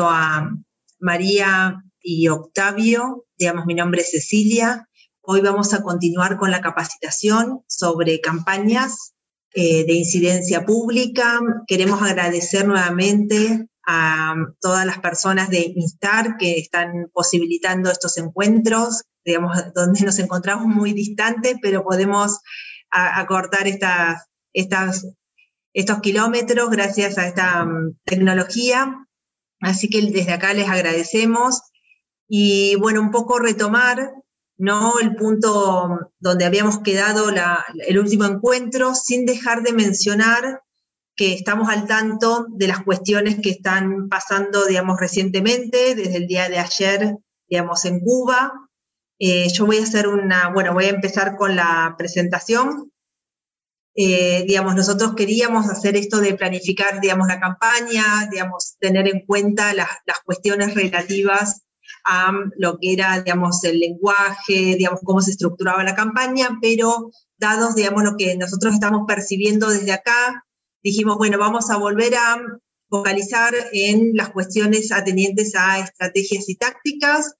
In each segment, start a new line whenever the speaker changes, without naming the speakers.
a María y Octavio, digamos, mi nombre es Cecilia. Hoy vamos a continuar con la capacitación sobre campañas eh, de incidencia pública. Queremos agradecer nuevamente a todas las personas de Instar que están posibilitando estos encuentros, digamos, donde nos encontramos muy distantes, pero podemos acortar estos kilómetros gracias a esta mm, tecnología. Así que desde acá les agradecemos. Y bueno, un poco retomar ¿no? el punto donde habíamos quedado el último encuentro, sin dejar de mencionar que estamos al tanto de las cuestiones que están pasando, digamos, recientemente, desde el día de ayer, digamos, en Cuba. Eh, yo voy a hacer una, bueno, voy a empezar con la presentación. Eh, digamos, nosotros queríamos hacer esto de planificar, digamos, la campaña, digamos, tener en cuenta las, las cuestiones relativas a lo que era, digamos, el lenguaje, digamos, cómo se estructuraba la campaña, pero dados, digamos, lo que nosotros estamos percibiendo desde acá, dijimos, bueno, vamos a volver a focalizar en las cuestiones atendientes a estrategias y tácticas,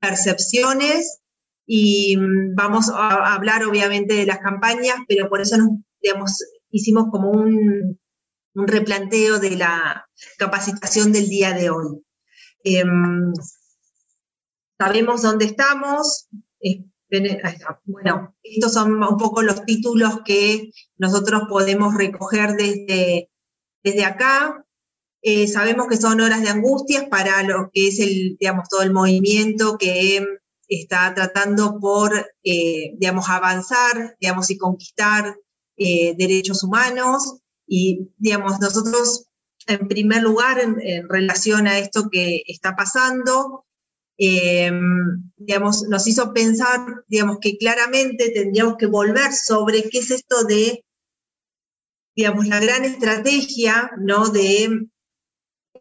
percepciones, y mm, vamos a hablar obviamente de las campañas, pero por eso nos, digamos, hicimos como un, replanteo de la capacitación del día de hoy. Em, sabemos dónde estamos, bueno, estos son un poco los títulos que nosotros podemos recoger desde, desde acá. Eh, sabemos que son horas de angustias para lo que es el, digamos, todo el movimiento que está tratando por, eh, digamos, avanzar, digamos, y conquistar eh, derechos humanos. Y, digamos, nosotros, en primer lugar, en relación a esto que está pasando, Em, digamos, nos hizo pensar, digamos, que claramente tendríamos que volver sobre qué es esto de, digamos, la gran estrategia, ¿no? De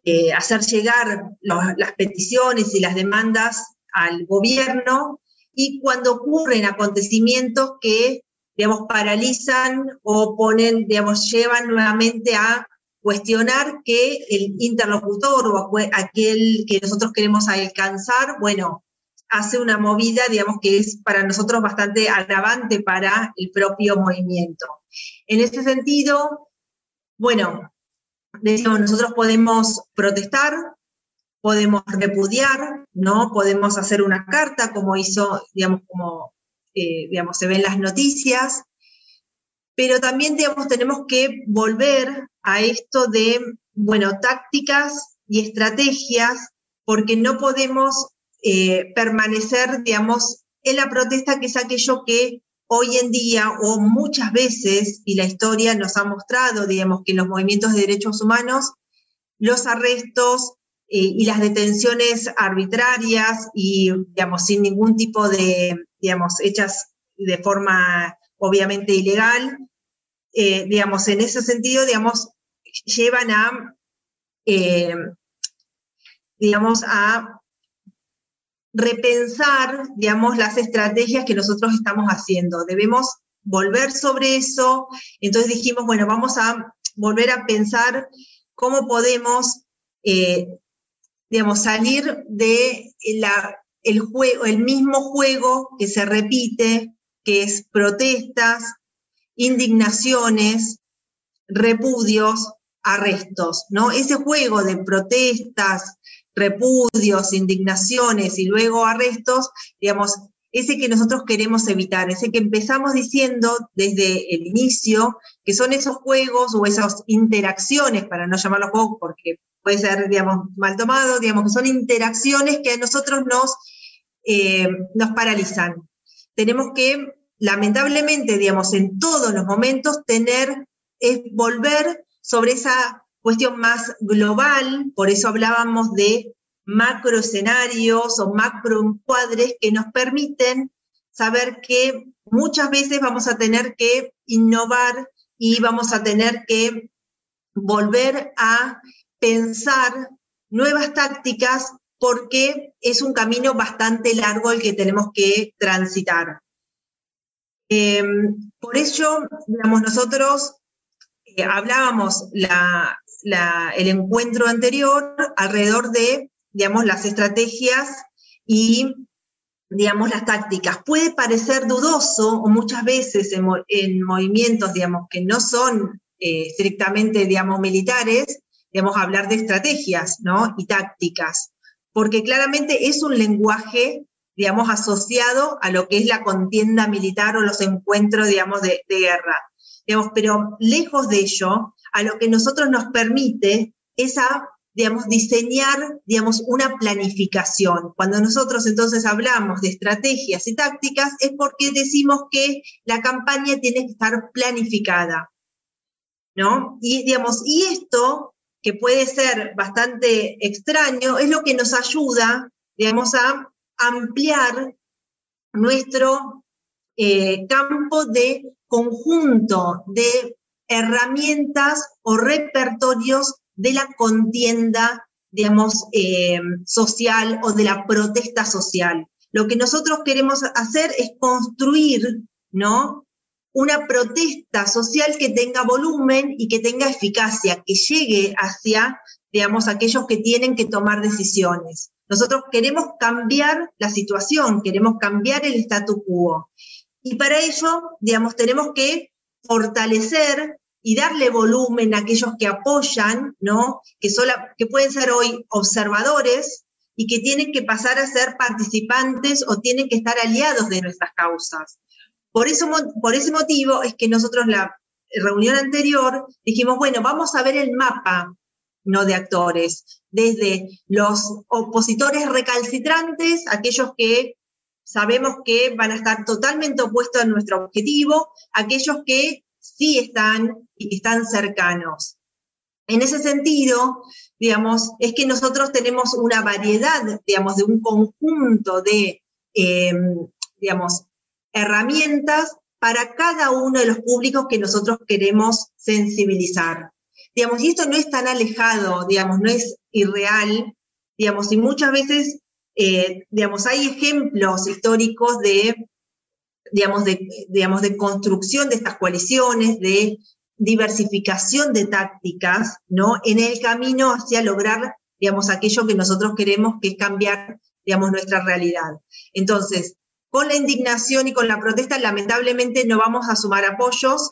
eh, hacer llegar las peticiones y las demandas al gobierno y cuando ocurren acontecimientos que, digamos, paralizan o ponen, digamos, llevan nuevamente a cuestionar que el interlocutor o aquel que nosotros queremos alcanzar, bueno, hace una movida, digamos, que es para nosotros bastante agravante para el propio movimiento. En este sentido, bueno, decimos, nosotros podemos protestar, podemos repudiar, ¿no? Podemos hacer una carta, como hizo, digamos, como, eh, digamos, se ven las noticias, pero también, digamos, tenemos que volver a esto de, bueno, tácticas y estrategias, porque no podemos eh, permanecer, digamos, en la protesta, que es aquello que hoy en día o muchas veces, y la historia nos ha mostrado, digamos, que en los movimientos de derechos humanos, los arrestos eh, y las detenciones arbitrarias y, digamos, sin ningún tipo de, digamos, hechas de forma obviamente ilegal, eh, digamos, en ese sentido, digamos, llevan a, eh, digamos, a repensar, digamos, las estrategias que nosotros estamos haciendo. Debemos volver sobre eso. Entonces dijimos, bueno, vamos a volver a pensar cómo podemos, eh, digamos, salir de la, el juego, el mismo juego que se repite, que es protestas, indignaciones, repudios, arrestos, ¿no? Ese juego de protestas, repudios, indignaciones y luego arrestos, digamos, ese que nosotros queremos evitar, ese que empezamos diciendo desde el inicio, que son esos juegos o esas interacciones, para no llamarlos juegos porque puede ser, digamos, mal tomado, digamos, que son interacciones que a nosotros nos, eh, nos paralizan. Tenemos que lamentablemente, digamos, en todos los momentos, tener, volver sobre esa cuestión más global, por eso hablábamos de macro escenarios o macro encuadres que nos permiten saber que muchas veces vamos a tener que innovar y vamos a tener que volver a pensar nuevas tácticas porque es un camino bastante largo el que tenemos que transitar. Em, por ello, digamos, nosotros eh, hablábamos la, el encuentro anterior alrededor de, digamos, las estrategias y, digamos, las tácticas. Puede parecer dudoso o muchas veces en, movimientos, digamos, que no son eh, estrictamente, digamos, militares, digamos, hablar de estrategias, ¿no? Y tácticas, porque claramente es un lenguaje, digamos, asociado a lo que es la contienda militar o los encuentros, digamos, de, de guerra. Digamos, pero lejos de ello, a lo que nosotros nos permite es a, digamos, diseñar, digamos, una planificación. Cuando nosotros entonces hablamos de estrategias y tácticas es porque decimos que la campaña tiene que estar planificada, ¿no? Y, digamos, y esto, que puede ser bastante extraño, es lo que nos ayuda, digamos, a ampliar nuestro eh, campo de conjunto de herramientas o repertorios de la contienda, digamos, eh, social o de la protesta social. Lo que nosotros queremos hacer es construir, ¿no? Una protesta social que tenga volumen y que tenga eficacia, que llegue hacia, digamos, aquellos que tienen que tomar decisiones. Nosotros queremos cambiar la situación, queremos cambiar el statu quo. Y para ello, digamos, tenemos que fortalecer y darle volumen a aquellos que apoyan, ¿no? Que, que pueden ser hoy observadores y que tienen que pasar a ser participantes o tienen que estar aliados de nuestras causas. Por, eso, por ese motivo es que nosotros la reunión anterior dijimos, bueno, vamos a ver el mapa no de actores, desde los opositores recalcitrantes, aquellos que sabemos que van a estar totalmente opuestos a nuestro objetivo, aquellos que sí están y están cercanos. En ese sentido, digamos, es que nosotros tenemos una variedad, digamos, de un conjunto de, em, digamos, herramientas para cada uno de los públicos que nosotros queremos sensibilizar. Digamos, y esto no es tan alejado, digamos, no es irreal, digamos, y muchas veces, eh, digamos, hay ejemplos históricos de digamos, de, digamos, de construcción de estas coaliciones, de diversificación de tácticas, ¿no? En el camino hacia lograr, digamos, aquello que nosotros queremos, que es cambiar, digamos, nuestra realidad. Entonces, con la indignación y con la protesta, lamentablemente no vamos a sumar apoyos,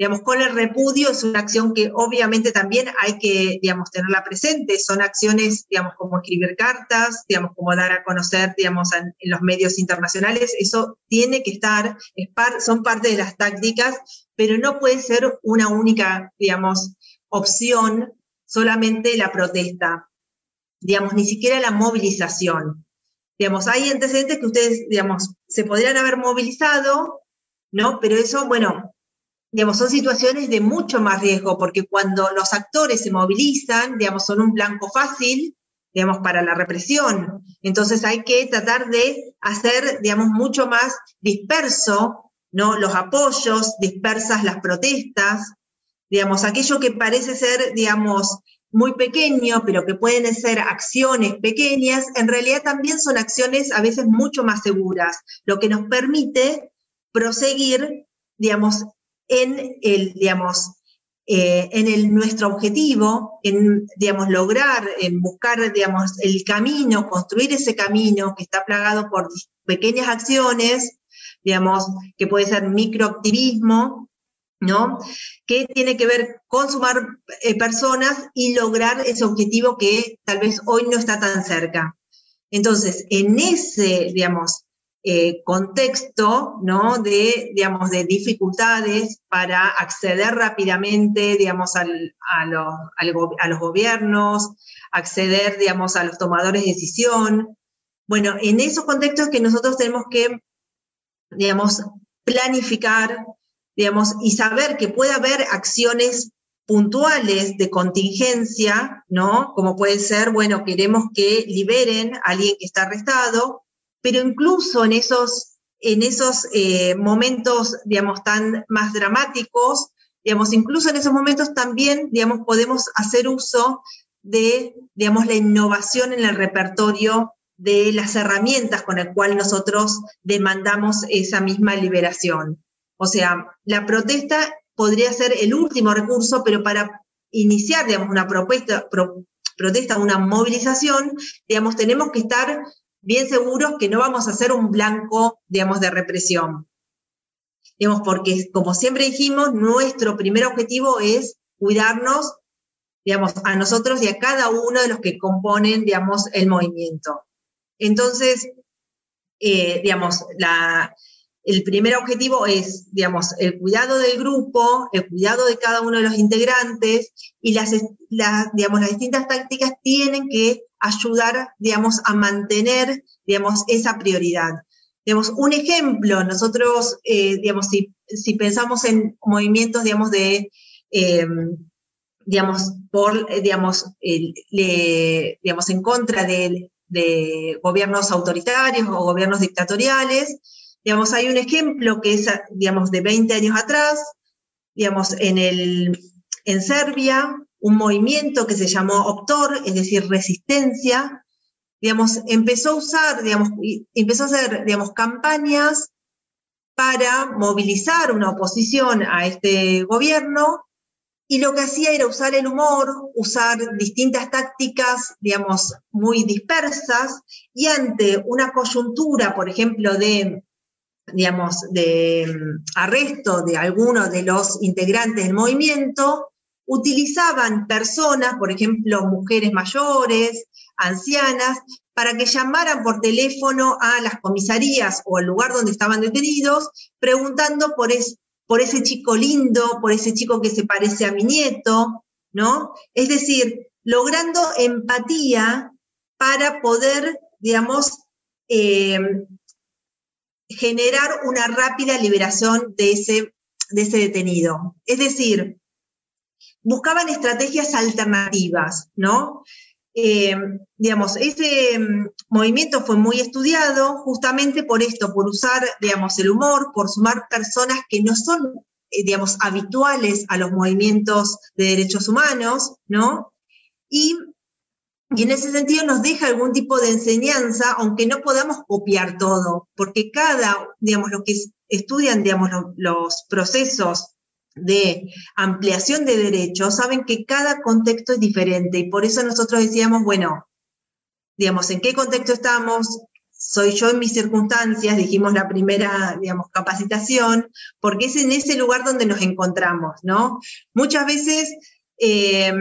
Digamos, con el repudio es una acción que obviamente también hay que, digamos, tenerla presente. Son acciones, digamos, como escribir cartas, digamos, como dar a conocer, digamos, en, los medios internacionales. Eso tiene que estar, es son parte de las tácticas, pero no puede ser una única, digamos, opción solamente la protesta. Digamos, ni siquiera la movilización. Digamos, hay antecedentes que ustedes, digamos, se podrían haber movilizado, ¿no? Pero eso, bueno, digamos, son situaciones de mucho más riesgo, porque cuando los actores se movilizan, digamos, son un blanco fácil, digamos, para la represión. Entonces hay que tratar de hacer, digamos, mucho más disperso, ¿no? Los apoyos, dispersas las protestas, digamos, aquello que parece ser, digamos, muy pequeño, pero que pueden ser acciones pequeñas, en realidad también son acciones a veces mucho más seguras, lo que nos permite proseguir, digamos, en el, digamos, eh, en el, nuestro objetivo, en, digamos, lograr, en buscar, digamos, el camino, construir ese camino que está plagado por pequeñas acciones, digamos, que puede ser microactivismo, ¿no? Que tiene que ver con sumar eh, personas y lograr ese objetivo que tal vez hoy no está tan cerca. Entonces, en ese, digamos, eh, contexto ¿no? de, digamos, de dificultades para acceder rápidamente digamos, a, los, a, los, gobiernos, acceder digamos, a los tomadores de decisión. Bueno, en esos contextos que nosotros tenemos que digamos, planificar digamos, y saber que puede haber acciones puntuales de contingencia, ¿no? Como puede ser, bueno, queremos que liberen a alguien que está arrestado, pero incluso en esos, en esos eh, momentos, digamos, tan más dramáticos, digamos, incluso en esos momentos también, digamos, podemos hacer uso de, digamos, la innovación en el repertorio de las herramientas con el cual nosotros demandamos esa misma liberación. O sea, la protesta podría ser el último recurso, pero para iniciar, digamos, una propuesta, protesta, una movilización, digamos, tenemos que estar bien seguros que no vamos a ser un blanco, digamos, de represión. Digamos, porque como siempre dijimos, nuestro primer objetivo es cuidarnos, digamos, a nosotros y a cada uno de los que componen, digamos, el movimiento. Entonces, eh, digamos, la, el primer objetivo es, digamos, el cuidado del grupo, el cuidado de cada uno de los integrantes y las, digamos, las distintas tácticas tienen que ayudar, digamos, a mantener, digamos, esa prioridad. Digamos, un ejemplo, nosotros, eh, digamos, si, pensamos en movimientos, digamos, de, em, digamos, por, digamos, en contra de gobiernos autoritarios o gobiernos dictatoriales, Digamos, hay un ejemplo que es, digamos, de 20 años atrás, digamos, en, el, en Serbia, un movimiento que se llamó Optor, es decir, resistencia, digamos, empezó a usar, digamos, empezó a hacer, digamos, campañas para movilizar una oposición a este gobierno y lo que hacía era usar el humor, usar distintas tácticas, digamos, muy dispersas y ante una coyuntura, por ejemplo, de digamos, de mm, arresto de algunos de los integrantes del movimiento, utilizaban personas, por ejemplo, mujeres mayores, ancianas, para que llamaran por teléfono a las comisarías o al lugar donde estaban detenidos, preguntando por, por ese chico lindo, por ese chico que se parece a mi nieto, ¿no? Es decir, logrando empatía para poder, digamos, eh, generar una rápida liberación de ese, de ese detenido. Es decir, buscaban estrategias alternativas, ¿no? Eh, digamos, ese mm, movimiento fue muy estudiado justamente por esto, por usar, digamos, el humor, por sumar personas que no son, eh, digamos, habituales a los movimientos de derechos humanos, ¿no? Y y en ese sentido nos deja algún tipo de enseñanza, aunque no podamos copiar todo, porque cada, digamos, los que estudian, digamos, los, procesos de ampliación de derechos saben que cada contexto es diferente y por eso nosotros decíamos, bueno, digamos, ¿en qué contexto estamos? Soy yo en mis circunstancias, dijimos la primera, digamos, capacitación, porque es en ese lugar donde nos encontramos, ¿no? Muchas veces eh,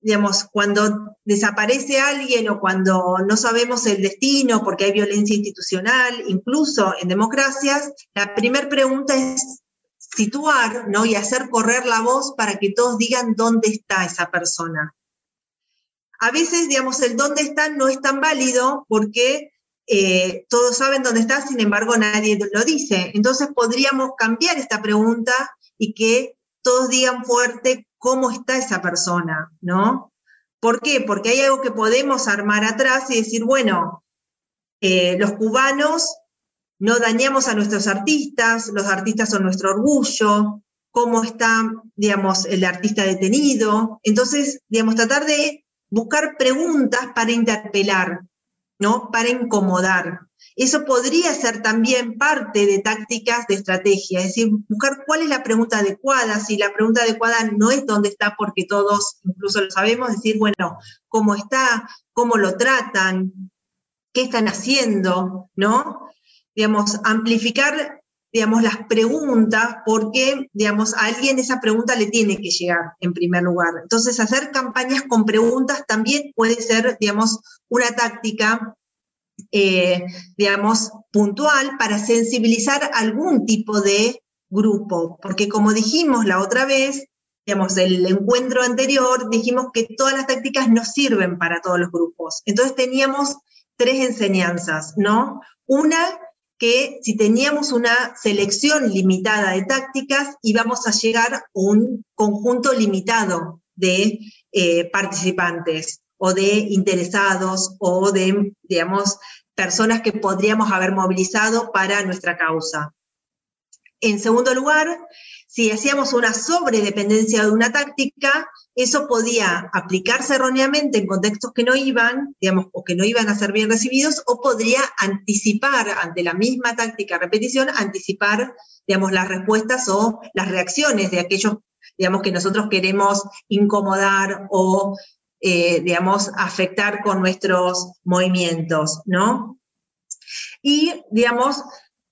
digamos, cuando desaparece alguien o cuando no sabemos el destino porque hay violencia institucional, incluso en democracias, la primera pregunta es situar ¿no? y hacer correr la voz para que todos digan dónde está esa persona. A veces, digamos, el dónde está no es tan válido porque eh, todos saben dónde está, sin embargo, nadie lo dice. Entonces podríamos cambiar esta pregunta y que todos digan fuerte cómo está esa persona, ¿no? ¿Por qué? Porque hay algo que podemos armar atrás y decir, bueno, eh, los cubanos no dañamos a nuestros artistas, los artistas son nuestro orgullo, cómo está, digamos, el artista detenido. Entonces, digamos, tratar de buscar preguntas para interpelar, ¿no? Para incomodar. Eso podría ser también parte de tácticas de estrategia, es decir, buscar cuál es la pregunta adecuada. Si la pregunta adecuada no es dónde está, porque todos incluso lo sabemos, decir, bueno, cómo está, cómo lo tratan, qué están haciendo, ¿no? Digamos, amplificar digamos, las preguntas, porque, digamos, a alguien esa pregunta le tiene que llegar en primer lugar. Entonces, hacer campañas con preguntas también puede ser, digamos, una táctica eh, digamos, puntual para sensibilizar algún tipo de grupo, porque como dijimos la otra vez, digamos, el encuentro anterior, dijimos que todas las tácticas no sirven para todos los grupos. Entonces teníamos tres enseñanzas, ¿no? Una, que si teníamos una selección limitada de tácticas, íbamos a llegar a un conjunto limitado de eh, participantes o de interesados o de, digamos, personas que podríamos haber movilizado para nuestra causa. En segundo lugar, si hacíamos una sobredependencia de una táctica, eso podía aplicarse erróneamente en contextos que no iban, digamos, o que no iban a ser bien recibidos, o podría anticipar ante la misma táctica repetición, anticipar, digamos, las respuestas o las reacciones de aquellos digamos, que nosotros queremos incomodar o, eh, digamos, afectar con nuestros movimientos, ¿no? Y, digamos,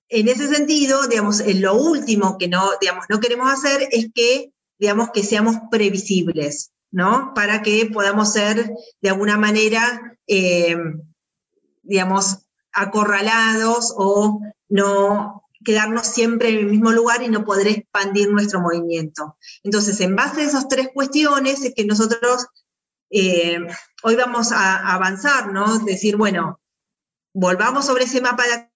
en ese sentido, digamos, lo último que no, digamos, no queremos hacer es que, digamos, que seamos previsibles, ¿no? Para que podamos ser, de alguna manera, eh, digamos, acorralados o no quedarnos siempre en el mismo lugar y no poder expandir nuestro movimiento. Entonces, en base a esas tres cuestiones es que nosotros eh, hoy vamos a avanzar, ¿no? Decir, bueno, volvamos sobre ese mapa de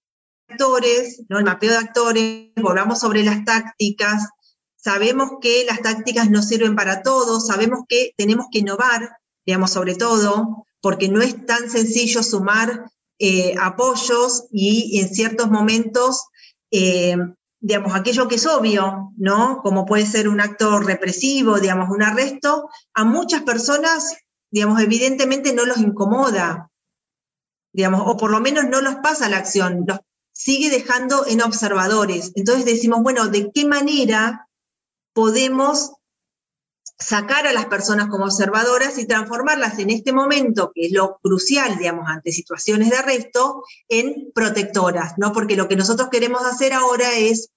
actores, ¿no? El mapeo de actores, volvamos sobre las tácticas. Sabemos que las tácticas no sirven para todos, sabemos que tenemos que innovar, digamos, sobre todo, porque no es tan sencillo sumar eh, apoyos y en ciertos momentos, eh, digamos, aquello que es obvio, ¿no? Como puede ser un acto represivo, digamos, un arresto, a muchas personas, digamos, evidentemente no los incomoda, digamos, o por lo menos no los pasa la acción, los sigue dejando en observadores. Entonces decimos, bueno, ¿de qué manera podemos sacar a las personas como observadoras y transformarlas en este momento, que es lo crucial, digamos, ante situaciones de arresto, en protectoras, ¿no? Porque lo que nosotros queremos hacer ahora es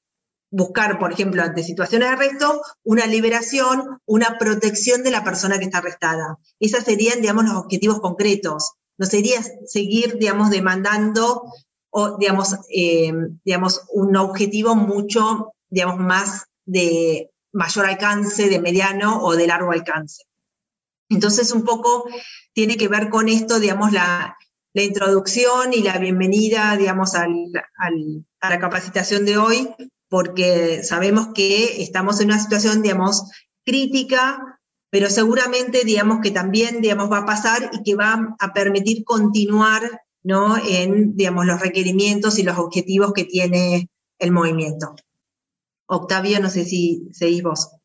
buscar, por ejemplo, ante situaciones de arresto, una liberación, una protección de la persona que está arrestada. Esos serían, digamos, los objetivos concretos. No sería seguir, digamos, demandando o, digamos, eh, digamos, un objetivo mucho, digamos, más de mayor alcance, de mediano o de largo alcance. Entonces, un poco tiene que ver con esto, digamos, la, introducción y la bienvenida, digamos, a la capacitación de hoy, porque sabemos que estamos en una situación, digamos, crítica, pero seguramente, digamos, que también, digamos, va a pasar y que va a permitir continuar, ¿no? En, digamos, los requerimientos y los objetivos que tiene el movimiento. Octavio, no sé si seguís vos.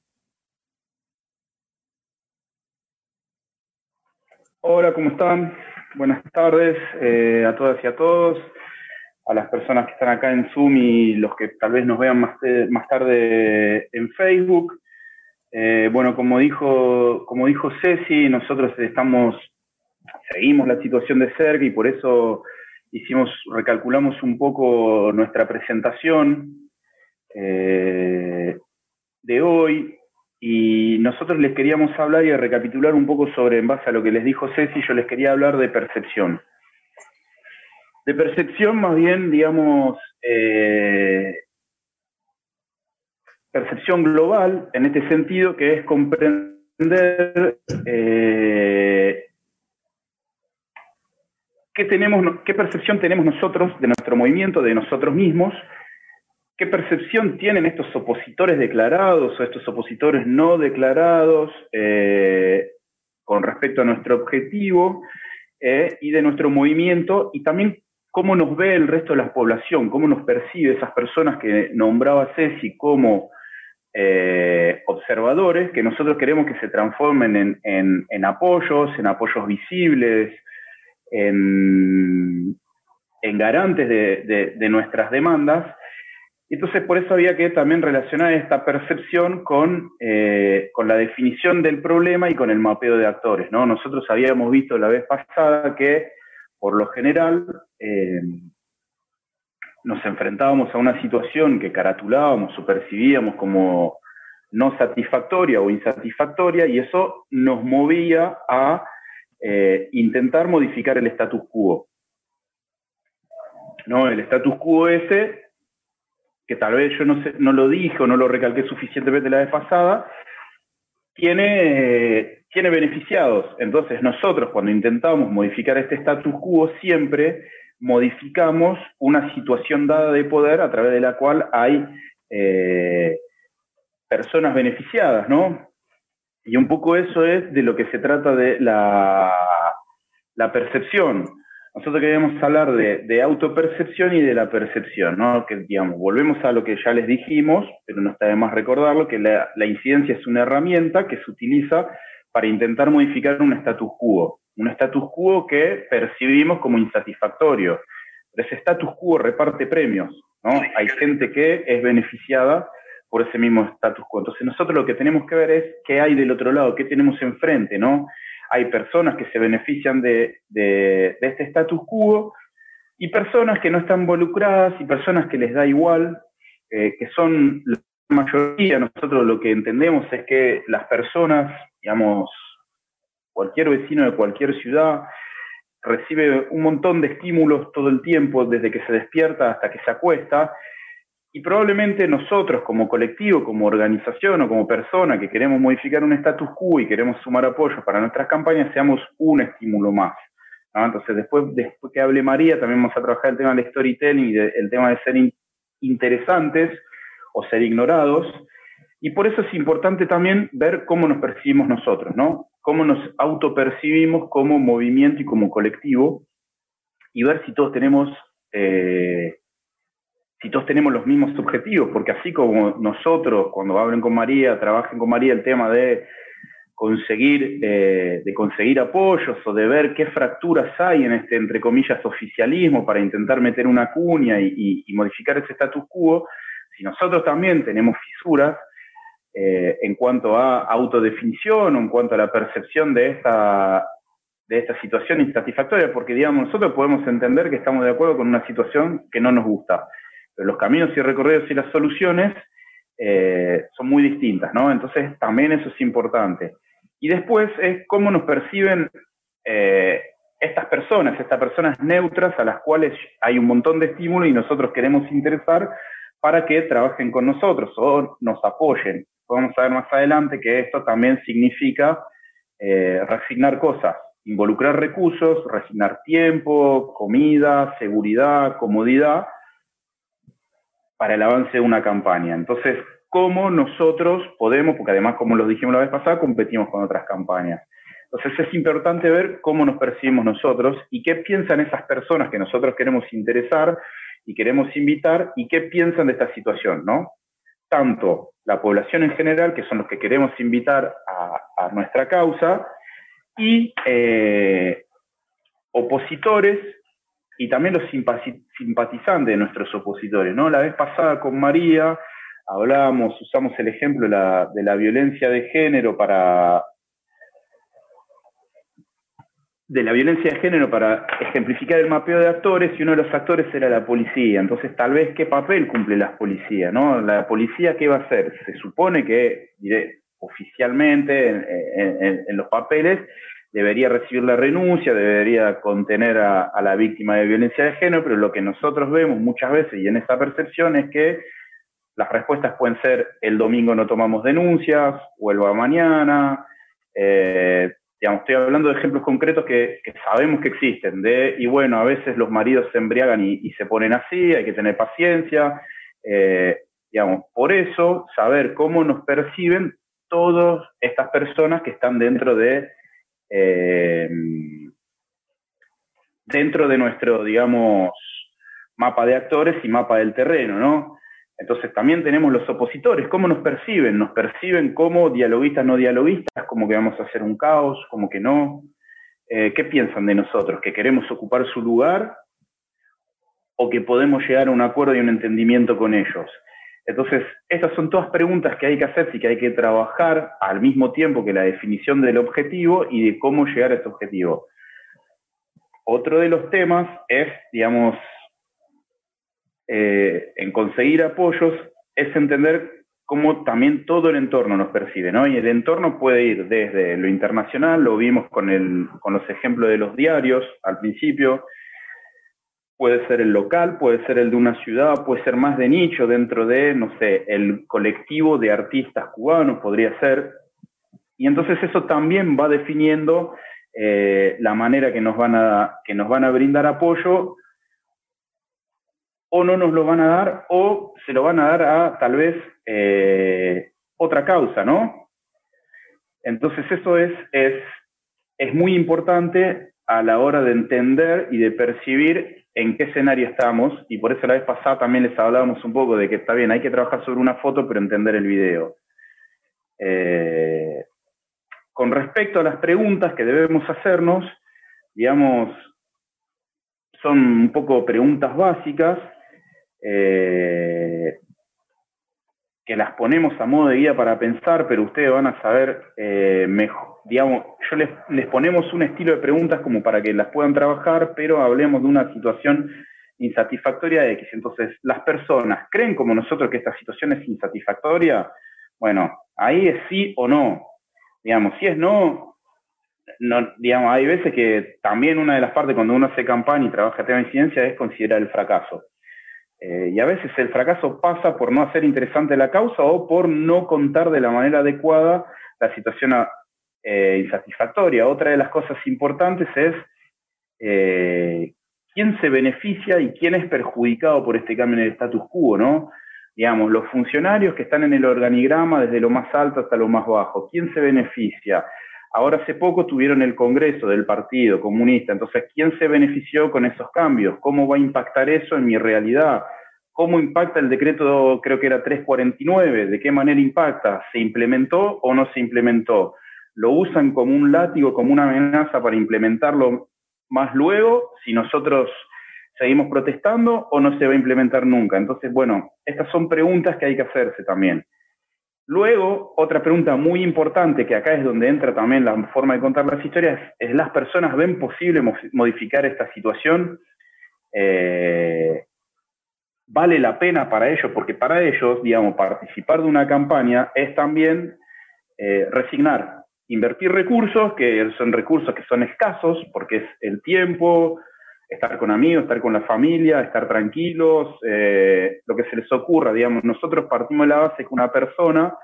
Hola, ¿cómo están? Buenas tardes eh, a todas y a todos, a las personas que están acá en Zoom y los que tal vez nos vean más, más tarde en Facebook. Eh, bueno, como dijo, como dijo Ceci, nosotros estamos, seguimos la situación de cerca y por eso hicimos, recalculamos un poco nuestra presentación eh, de hoy y nosotros les queríamos hablar y recapitular un poco sobre, en base a lo que les dijo Ceci, yo les quería hablar de percepción. De percepción más bien, digamos, eh, percepción global, en este sentido, que es comprender eh, qué, tenemos, qué percepción tenemos nosotros de nuestro movimiento, de nosotros mismos, ¿Qué percepción tienen estos opositores declarados o estos opositores no declarados eh, con respecto a nuestro objetivo y de nuestro movimiento? Y también cómo nos ve el resto de la población, cómo nos percibe esas personas que nombraba Ceci como eh, observadores, que nosotros queremos que se transformen en, apoyos, en apoyos visibles, en, garantes de nuestras demandas entonces, por eso había que también relacionar esta percepción con, eh, con la definición del problema y con el mapeo de actores. ¿no? Nosotros habíamos visto la vez pasada que, por lo general, eh, nos enfrentábamos a una situación que caratulábamos o percibíamos como no satisfactoria o insatisfactoria, y eso nos movía a eh, intentar modificar el status quo. ¿No? El status quo ese que tal vez yo no, sé, no lo dije o no lo recalqué suficientemente la vez pasada, tiene, tiene beneficiados. Entonces nosotros cuando intentamos modificar este status quo siempre modificamos una situación dada de poder a través de la cual hay eh, personas beneficiadas, ¿no? Y un poco eso es de lo que se trata de la, la percepción. Nosotros queríamos hablar de, autopercepción y de la percepción, ¿no? Que, digamos, volvemos a lo que ya les dijimos, pero no está de más recordarlo, que la, incidencia es una herramienta que se utiliza para intentar modificar un status quo, un status quo que percibimos como insatisfactorio. Pero ese status quo reparte premios, ¿no? Hay gente que es beneficiada por ese mismo status quo. Entonces nosotros lo que tenemos que ver es qué hay del otro lado, qué tenemos enfrente, ¿no? Hay personas que se benefician de, este status quo y personas que no están involucradas y personas que les da igual, eh, que son mayoría. Nosotros lo que entendemos es que las personas, digamos, cualquier vecino de cualquier ciudad, recibe un montón de estímulos todo el tiempo, desde que se despierta hasta que se acuesta, y probablemente nosotros como colectivo, como organización o como persona que queremos modificar un status quo y queremos sumar apoyo para nuestras campañas, seamos un estímulo más. Entonces, después, después que hable María, también vamos a trabajar el tema del storytelling y el tema de ser interesantes o ser ignorados. Y por eso es importante también ver cómo nos percibimos nosotros, ¿no? Cómo nos autopercibimos como movimiento y como colectivo y ver si todos tenemos eh, si todos tenemos los mismos objetivos, porque así como nosotros, cuando hablen con María, trabajen con María el tema de conseguir, eh, de conseguir apoyos o de ver qué fracturas hay en este, entre comillas, oficialismo para intentar meter una cuña y, modificar ese status quo, si nosotros también tenemos fisuras eh, en cuanto a autodefinición o en cuanto a la percepción de esta, de esta situación insatisfactoria, porque digamos, nosotros podemos entender que estamos de acuerdo con una situación que no nos gusta los caminos y recorridos y las soluciones eh, son muy distintas, ¿no? Entonces también eso es importante. Y después es cómo nos perciben eh, estas personas, estas personas neutras a las cuales hay un montón de estímulo y nosotros queremos interesar para que trabajen con nosotros o nos apoyen. Vamos a ver más adelante que esto también significa eh, resignar cosas, involucrar recursos, resignar tiempo, comida, seguridad, comodidad, para el avance de una campaña. Entonces, ¿cómo nosotros podemos, porque además, como lo dijimos la vez pasada, competimos con otras campañas? Entonces es importante ver cómo nos percibimos nosotros y qué piensan esas personas que nosotros queremos interesar y queremos invitar y qué piensan de esta situación, ¿no? Tanto la población en general, que son los que queremos invitar a, nuestra causa, y eh, opositores y también los simpatizantes de nuestros opositores. ¿no? La vez pasada con María hablábamos, usamos el ejemplo de la, violencia de género para de la violencia de género para ejemplificar el mapeo de actores y uno de los actores era la policía. Entonces, tal vez qué papel cumple la policía, ¿no? La policía qué va a hacer? Se supone que, diré, oficialmente en los papeles debería recibir la renuncia, debería contener a, la víctima de violencia de género, pero lo que nosotros vemos muchas veces y en esa percepción es que las respuestas pueden ser el domingo no tomamos denuncias, vuelvo mañana, eh, estoy hablando de ejemplos concretos que, sabemos que existen, de, y bueno, a veces los maridos se embriagan y, se ponen así, hay que tener paciencia, eh, digamos, por eso saber cómo nos perciben todas estas personas que están dentro de eh, dentro de nuestro, digamos, mapa de actores y mapa del terreno, ¿no? Entonces también tenemos los opositores, ¿cómo nos perciben? ¿Nos perciben como dialoguistas, no dialoguistas, como que vamos a hacer un caos, como que no? Eh, ¿Qué piensan de nosotros? ¿Que queremos ocupar su lugar o que podemos llegar a un acuerdo y un entendimiento con ellos? Entonces, estas son todas preguntas que hay que hacer y que hay que trabajar al mismo tiempo que la definición del objetivo y de cómo llegar a ese objetivo. Otro de los temas es, digamos, eh, en conseguir apoyos, es entender cómo también todo el entorno nos percibe, ¿no? Y el entorno puede ir desde lo internacional, lo vimos con, con los ejemplos de los diarios al principio, puede ser el local, puede ser el de una ciudad, puede ser más de nicho dentro de, no sé, el colectivo de artistas cubanos, podría ser. Y entonces eso también va definiendo eh, la manera que nos, van a, que nos van a brindar apoyo o no nos lo van a dar o se lo van a dar a tal vez eh, otra causa, ¿no? Entonces eso es, es, es muy importante a la hora de entender y de percibir en qué escenario estamos, y por eso la vez pasada también les hablábamos un poco de que está bien, hay que trabajar sobre una foto, pero entender el video. Eh, con respecto a las preguntas que debemos hacernos, digamos, son un poco preguntas básicas, eh, que las ponemos a modo de guía para pensar, pero ustedes van a saber eh, mejor, digamos, yo les, ponemos un estilo de preguntas como para que las puedan trabajar, pero hablemos de una situación insatisfactoria de X. Entonces, las personas creen como nosotros que esta situación es insatisfactoria. Bueno, ahí es sí o no. Digamos, si es no, no digamos, hay veces que también una de las partes cuando uno hace campaña y trabaja tema de incidencia es considerar el fracaso. Eh, y a veces el fracaso pasa por no hacer interesante la causa o por no contar de la manera adecuada la situación eh, insatisfactoria. Otra de las cosas importantes es eh, quién se beneficia y quién es perjudicado por este cambio en el status quo, ¿no? Digamos, los funcionarios que están en el organigrama desde lo más alto hasta lo más bajo, ¿quién se beneficia? Ahora hace poco tuvieron el Congreso del Partido Comunista, entonces, ¿quién se benefició con esos cambios? ¿Cómo va a impactar eso en mi realidad? ¿Cómo impacta el decreto, creo que era 349? ¿De qué manera impacta? ¿Se implementó o no se implementó? ¿Lo usan como un látigo, como una amenaza para implementarlo más luego? Si nosotros seguimos protestando o no se va a implementar nunca. Entonces, bueno, estas son preguntas que hay que hacerse también. Luego, otra pregunta muy importante, que acá es donde entra también la forma de contar las historias, es, ¿las personas ven posible modificar esta situación? Eh, ¿Vale la pena para ellos? Porque para ellos, digamos, participar de una campaña es también eh, resignar, invertir recursos, que son recursos que son escasos, porque es el tiempo, estar con amigos, estar con la familia, estar tranquilos, eh, lo que se les ocurra, digamos. Nosotros partimos de la base que una persona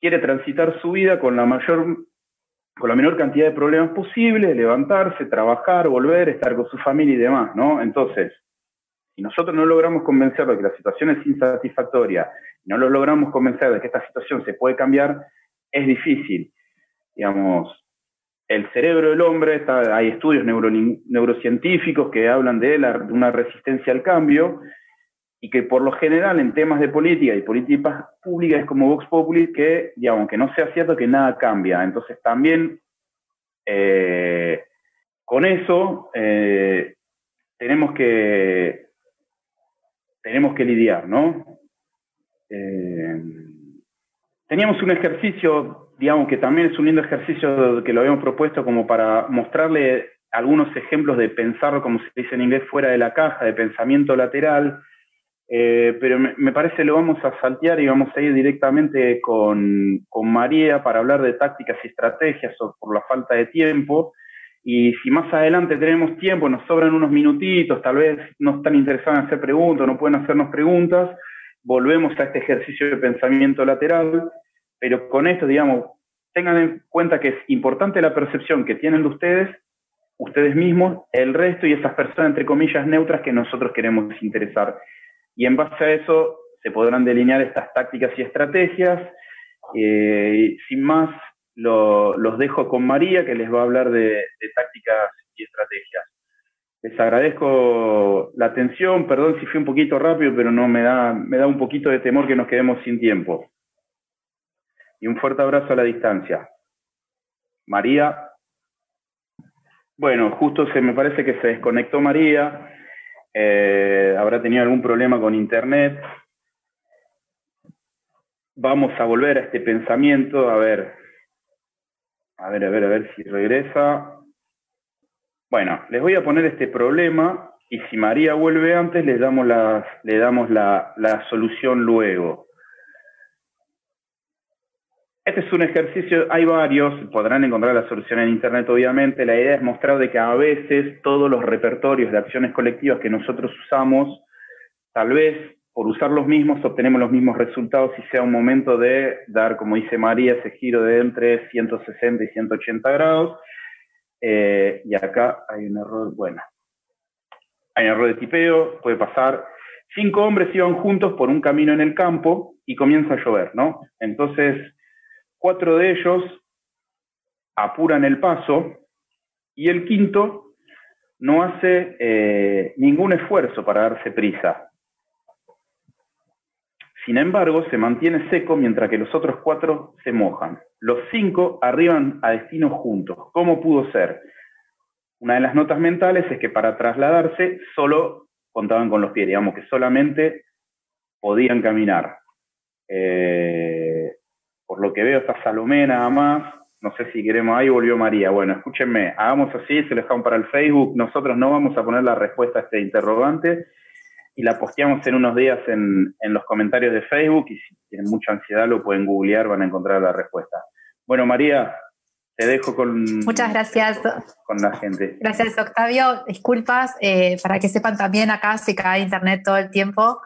quiere transitar su vida con la mayor con la menor cantidad de problemas posible, levantarse, trabajar, volver, estar con su familia y demás, ¿no? Entonces, si nosotros no logramos convencer de que la situación es insatisfactoria, no lo logramos convencer de que esta situación se puede cambiar, es difícil. Digamos, el cerebro del hombre, hay estudios neurocientíficos que hablan de, una resistencia al cambio y que por lo general en temas de política y políticas públicas es como Vox Populi que, digamos, que no sea cierto que nada cambia. Entonces también eh, con eso eh, tenemos que tenemos que lidiar, ¿no? Eh, teníamos un ejercicio digamos que también es un lindo ejercicio que lo habíamos propuesto como para mostrarle algunos ejemplos de pensar, como se dice en inglés, fuera de la caja, de pensamiento lateral, eh, pero me, parece lo vamos a saltear y vamos a ir directamente con, con, María para hablar de tácticas y estrategias o por la falta de tiempo. Y si más adelante tenemos tiempo, nos sobran unos minutitos, tal vez no están interesados en hacer preguntas, no pueden hacernos preguntas, volvemos a este ejercicio de pensamiento lateral pero con esto, digamos, tengan en cuenta que es importante la percepción que tienen de ustedes, ustedes mismos, el resto y esas personas, entre comillas, neutras que nosotros queremos interesar. Y en base a eso se podrán delinear estas tácticas y estrategias. Eh, sin más, los dejo con María, que les va a hablar de, tácticas y estrategias. Les agradezco la atención, perdón si fui un poquito rápido, pero no me da, me da un poquito de temor que nos quedemos sin tiempo y un fuerte abrazo a la distancia. María. Bueno, justo se me parece que se desconectó María. Eh, habrá tenido algún problema con internet. Vamos a volver a este pensamiento, a ver, a ver, a ver, a ver si regresa. Bueno, les voy a poner este problema y si María vuelve antes, les damos, le damos la, la solución luego. Este es un ejercicio, hay varios, podrán encontrar la solución en Internet obviamente. La idea es mostrar de que a veces todos los repertorios de acciones colectivas que nosotros usamos, tal vez por usar los mismos obtenemos los mismos resultados y sea un momento de dar, como dice María, ese giro de entre 160 y 180 grados. Eh, y acá hay un error, bueno, hay un error de tipeo, puede pasar. Cinco hombres iban juntos por un camino en el campo y comienza a llover, ¿no? Entonces, cuatro de ellos apuran el paso y el quinto no hace eh, ningún esfuerzo para darse prisa. Sin embargo, se mantiene seco mientras que los otros cuatro se mojan. Los cinco arriban a destino juntos. ¿Cómo pudo ser? Una de las notas mentales es que para trasladarse solo contaban con los pies, digamos que solamente podían caminar. Eh, por lo que veo está Salomé nada más. No sé si queremos, ahí volvió María. Bueno, escúchenme, hagamos así, se lo dejamos para el Facebook. Nosotros no vamos a poner la respuesta a este interrogante y la posteamos en unos días en, en los comentarios de Facebook y si tienen mucha ansiedad lo pueden googlear, van a encontrar la respuesta. Bueno, María, te dejo con.
Muchas gracias.
Con la gente.
Gracias, Octavio. Disculpas, eh, para que sepan también, acá se cae internet todo el tiempo.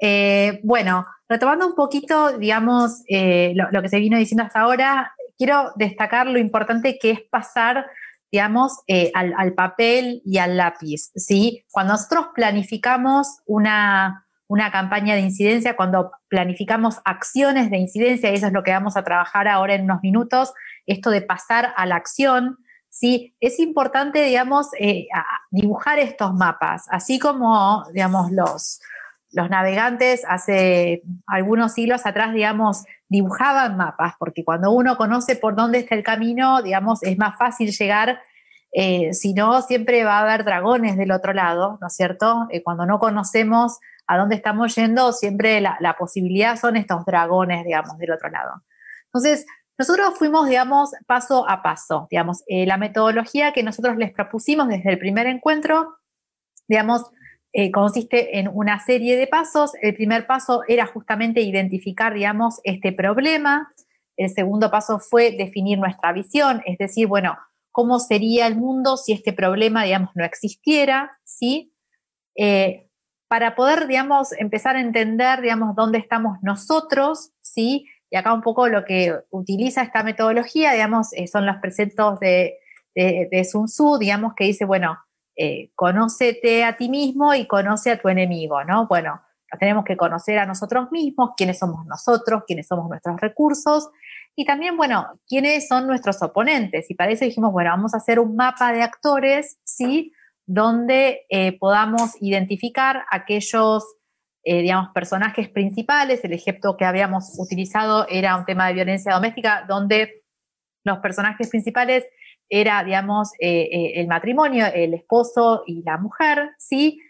Eh, bueno, retomando un poquito, digamos, eh, lo, que se vino diciendo hasta ahora, quiero destacar lo importante que es pasar, digamos, al, al, papel y al lápiz. ¿sí? Cuando nosotros planificamos una, una campaña de incidencia, cuando planificamos acciones de incidencia, y eso es lo que vamos a trabajar ahora en unos minutos, esto de pasar a la acción, ¿sí? Es importante, digamos, eh, dibujar estos mapas, así como, digamos, los, los navegantes hace algunos siglos atrás, digamos, dibujaban mapas, porque cuando uno conoce por dónde está el camino, digamos, es más fácil llegar, eh, si no, siempre va a haber dragones del otro lado, ¿no es cierto? Eh, cuando no conocemos a dónde estamos yendo, siempre la, posibilidad son estos dragones, digamos, del otro lado. Entonces, nosotros fuimos, digamos, paso a paso, digamos, eh, la metodología que nosotros les propusimos desde el primer encuentro, digamos, eh, consiste en una serie de pasos. El primer paso era justamente identificar, digamos, este problema. El segundo paso fue definir nuestra visión, es decir, bueno, cómo sería el mundo si este problema, digamos, no existiera, ¿sí? Eh, para poder, digamos, empezar a entender, digamos, dónde estamos nosotros, ¿sí? Y acá un poco lo que utiliza esta metodología, digamos, eh, son los preceptos de, de, Sun Tzu, digamos, que dice, bueno, eh, conócete a ti mismo y conoce a tu enemigo, ¿no? Bueno, tenemos que conocer a nosotros mismos, quiénes somos nosotros, quiénes somos nuestros recursos y también, bueno, quiénes son nuestros oponentes. Y para eso dijimos, bueno, vamos a hacer un mapa de actores, ¿sí? Donde eh, podamos identificar aquellos eh, digamos, personajes principales. El ejemplo que habíamos utilizado era un tema de violencia doméstica, donde los personajes principales era, digamos, eh, eh, el matrimonio, el esposo y la mujer, ¿sí?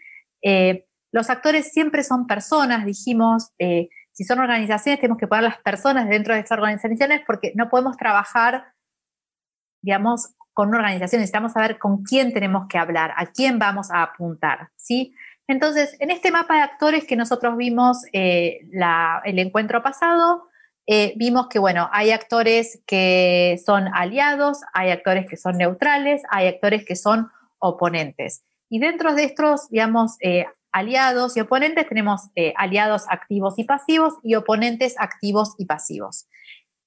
los actores siempre son personas, dijimos, si son organizaciones tenemos que poner las personas dentro de estas organizaciones porque no podemos trabajar, digamos, con una organización, necesitamos saber con quién tenemos que hablar, a quién vamos a apuntar, ¿sí? Entonces, en este mapa de actores que nosotros vimos eh, el encuentro pasado, eh, vimos que, bueno, hay actores que son aliados, hay actores que son neutrales, hay actores que son oponentes. Y dentro de estos, digamos, eh, aliados y oponentes tenemos aliados activos y pasivos y oponentes activos y pasivos.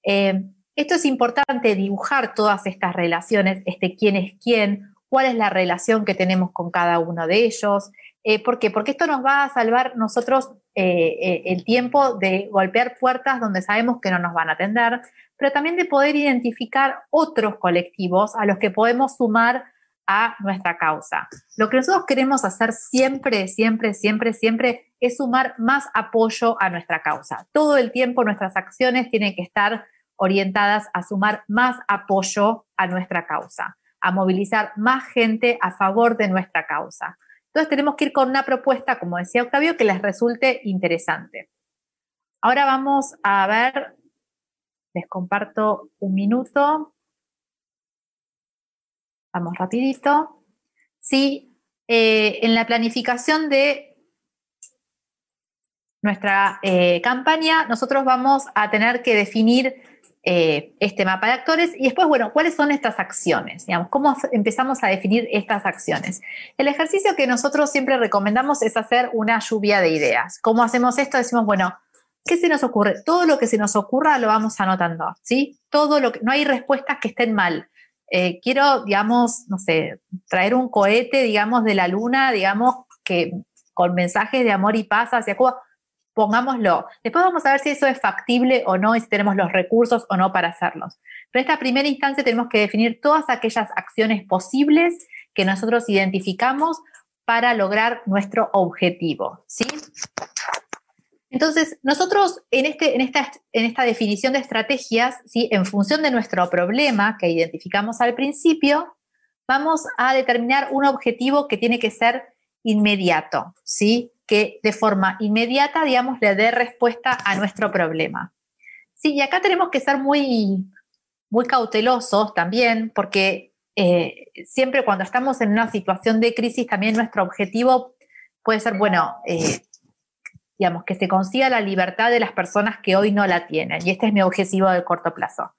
esto es importante, dibujar todas estas relaciones, este quién es quién, cuál es la relación que tenemos con cada uno de ellos, eh, ¿Por qué? Porque esto nos va a salvar nosotros eh, eh, el tiempo de golpear puertas donde sabemos que no nos van a atender, pero también de poder identificar otros colectivos a los que podemos sumar a nuestra causa. Lo que nosotros queremos hacer siempre, siempre, siempre, siempre es sumar más apoyo a nuestra causa. Todo el tiempo nuestras acciones tienen que estar orientadas a sumar más apoyo a nuestra causa, a movilizar más gente a favor de nuestra causa. Entonces tenemos que ir con una propuesta, como decía Octavio, que les resulte interesante. Ahora vamos a ver, les comparto un minuto. Vamos rapidito. Sí, eh, en la planificación de nuestra eh, campaña, nosotros vamos a tener que definir eh, este mapa de actores. Y después, bueno, ¿cuáles son estas acciones? Digamos, ¿Cómo empezamos a definir estas acciones? El ejercicio que nosotros siempre recomendamos es hacer una lluvia de ideas. ¿Cómo hacemos esto? Decimos, bueno, ¿qué se nos ocurre? Todo lo que se nos ocurra lo vamos anotando, ¿sí? Todo lo que, no hay respuestas que estén mal. Eh, quiero, digamos, no sé, traer un cohete, digamos, de la luna, digamos, que con mensajes de amor y paz hacia Cuba pongámoslo. Después vamos a ver si eso es factible o no y si tenemos los recursos o no para hacerlos. Pero en esta primera instancia tenemos que definir todas aquellas acciones posibles que nosotros identificamos para lograr nuestro objetivo. ¿sí? Entonces, nosotros en, este, en, esta, en esta definición de estrategias, ¿sí? en función de nuestro problema que identificamos al principio, vamos a determinar un objetivo que tiene que ser inmediato, ¿sí? Que de forma inmediata, digamos, le dé respuesta a nuestro problema. Sí, y acá tenemos que ser muy, muy cautelosos también, porque eh, siempre cuando estamos en una situación de crisis, también nuestro objetivo puede ser, bueno, eh, digamos, que se consiga la libertad de las personas que hoy no la tienen. Y este es mi objetivo de corto plazo.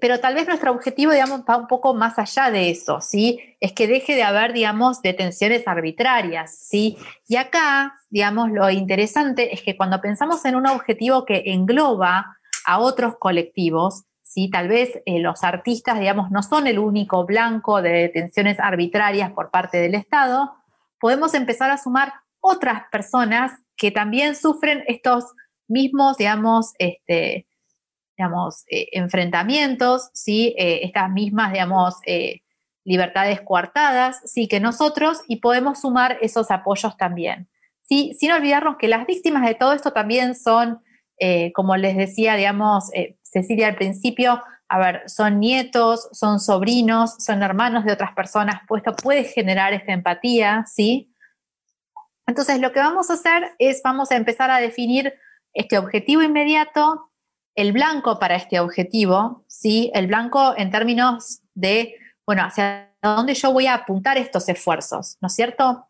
Pero tal vez nuestro objetivo, digamos, va un poco más allá de eso, ¿sí? Es que deje de haber, digamos, detenciones arbitrarias, ¿sí? Y acá, digamos, lo interesante es que cuando pensamos en un objetivo que engloba a otros colectivos, ¿sí? Tal vez eh, los artistas, digamos, no son el único blanco de detenciones arbitrarias por parte del Estado, podemos empezar a sumar otras personas que también sufren estos mismos, digamos, este, digamos, eh, enfrentamientos, ¿sí? Eh, estas mismas, digamos, eh, libertades coartadas, sí, que nosotros, y podemos sumar esos apoyos también. ¿sí? Sin olvidarnos que las víctimas de todo esto también son, como les decía, digamos, Cecilia al principio, a ver, son nietos, son sobrinos, son hermanos de otras personas, pues esto puede generar esta empatía, ¿sí? Entonces, lo que vamos a hacer es, vamos a empezar a definir este objetivo inmediato, el blanco para este objetivo, ¿sí? El blanco en términos de, bueno, hacia dónde yo voy a apuntar estos esfuerzos, ¿no es cierto?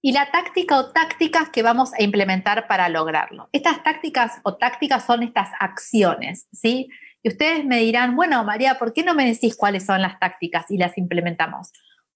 Y la táctica o tácticas que vamos a implementar para lograrlo. Estas tácticas o tácticas son estas acciones, ¿sí? Y ustedes me dirán, bueno, María, ¿por qué no me decís cuáles son las tácticas y las implementamos?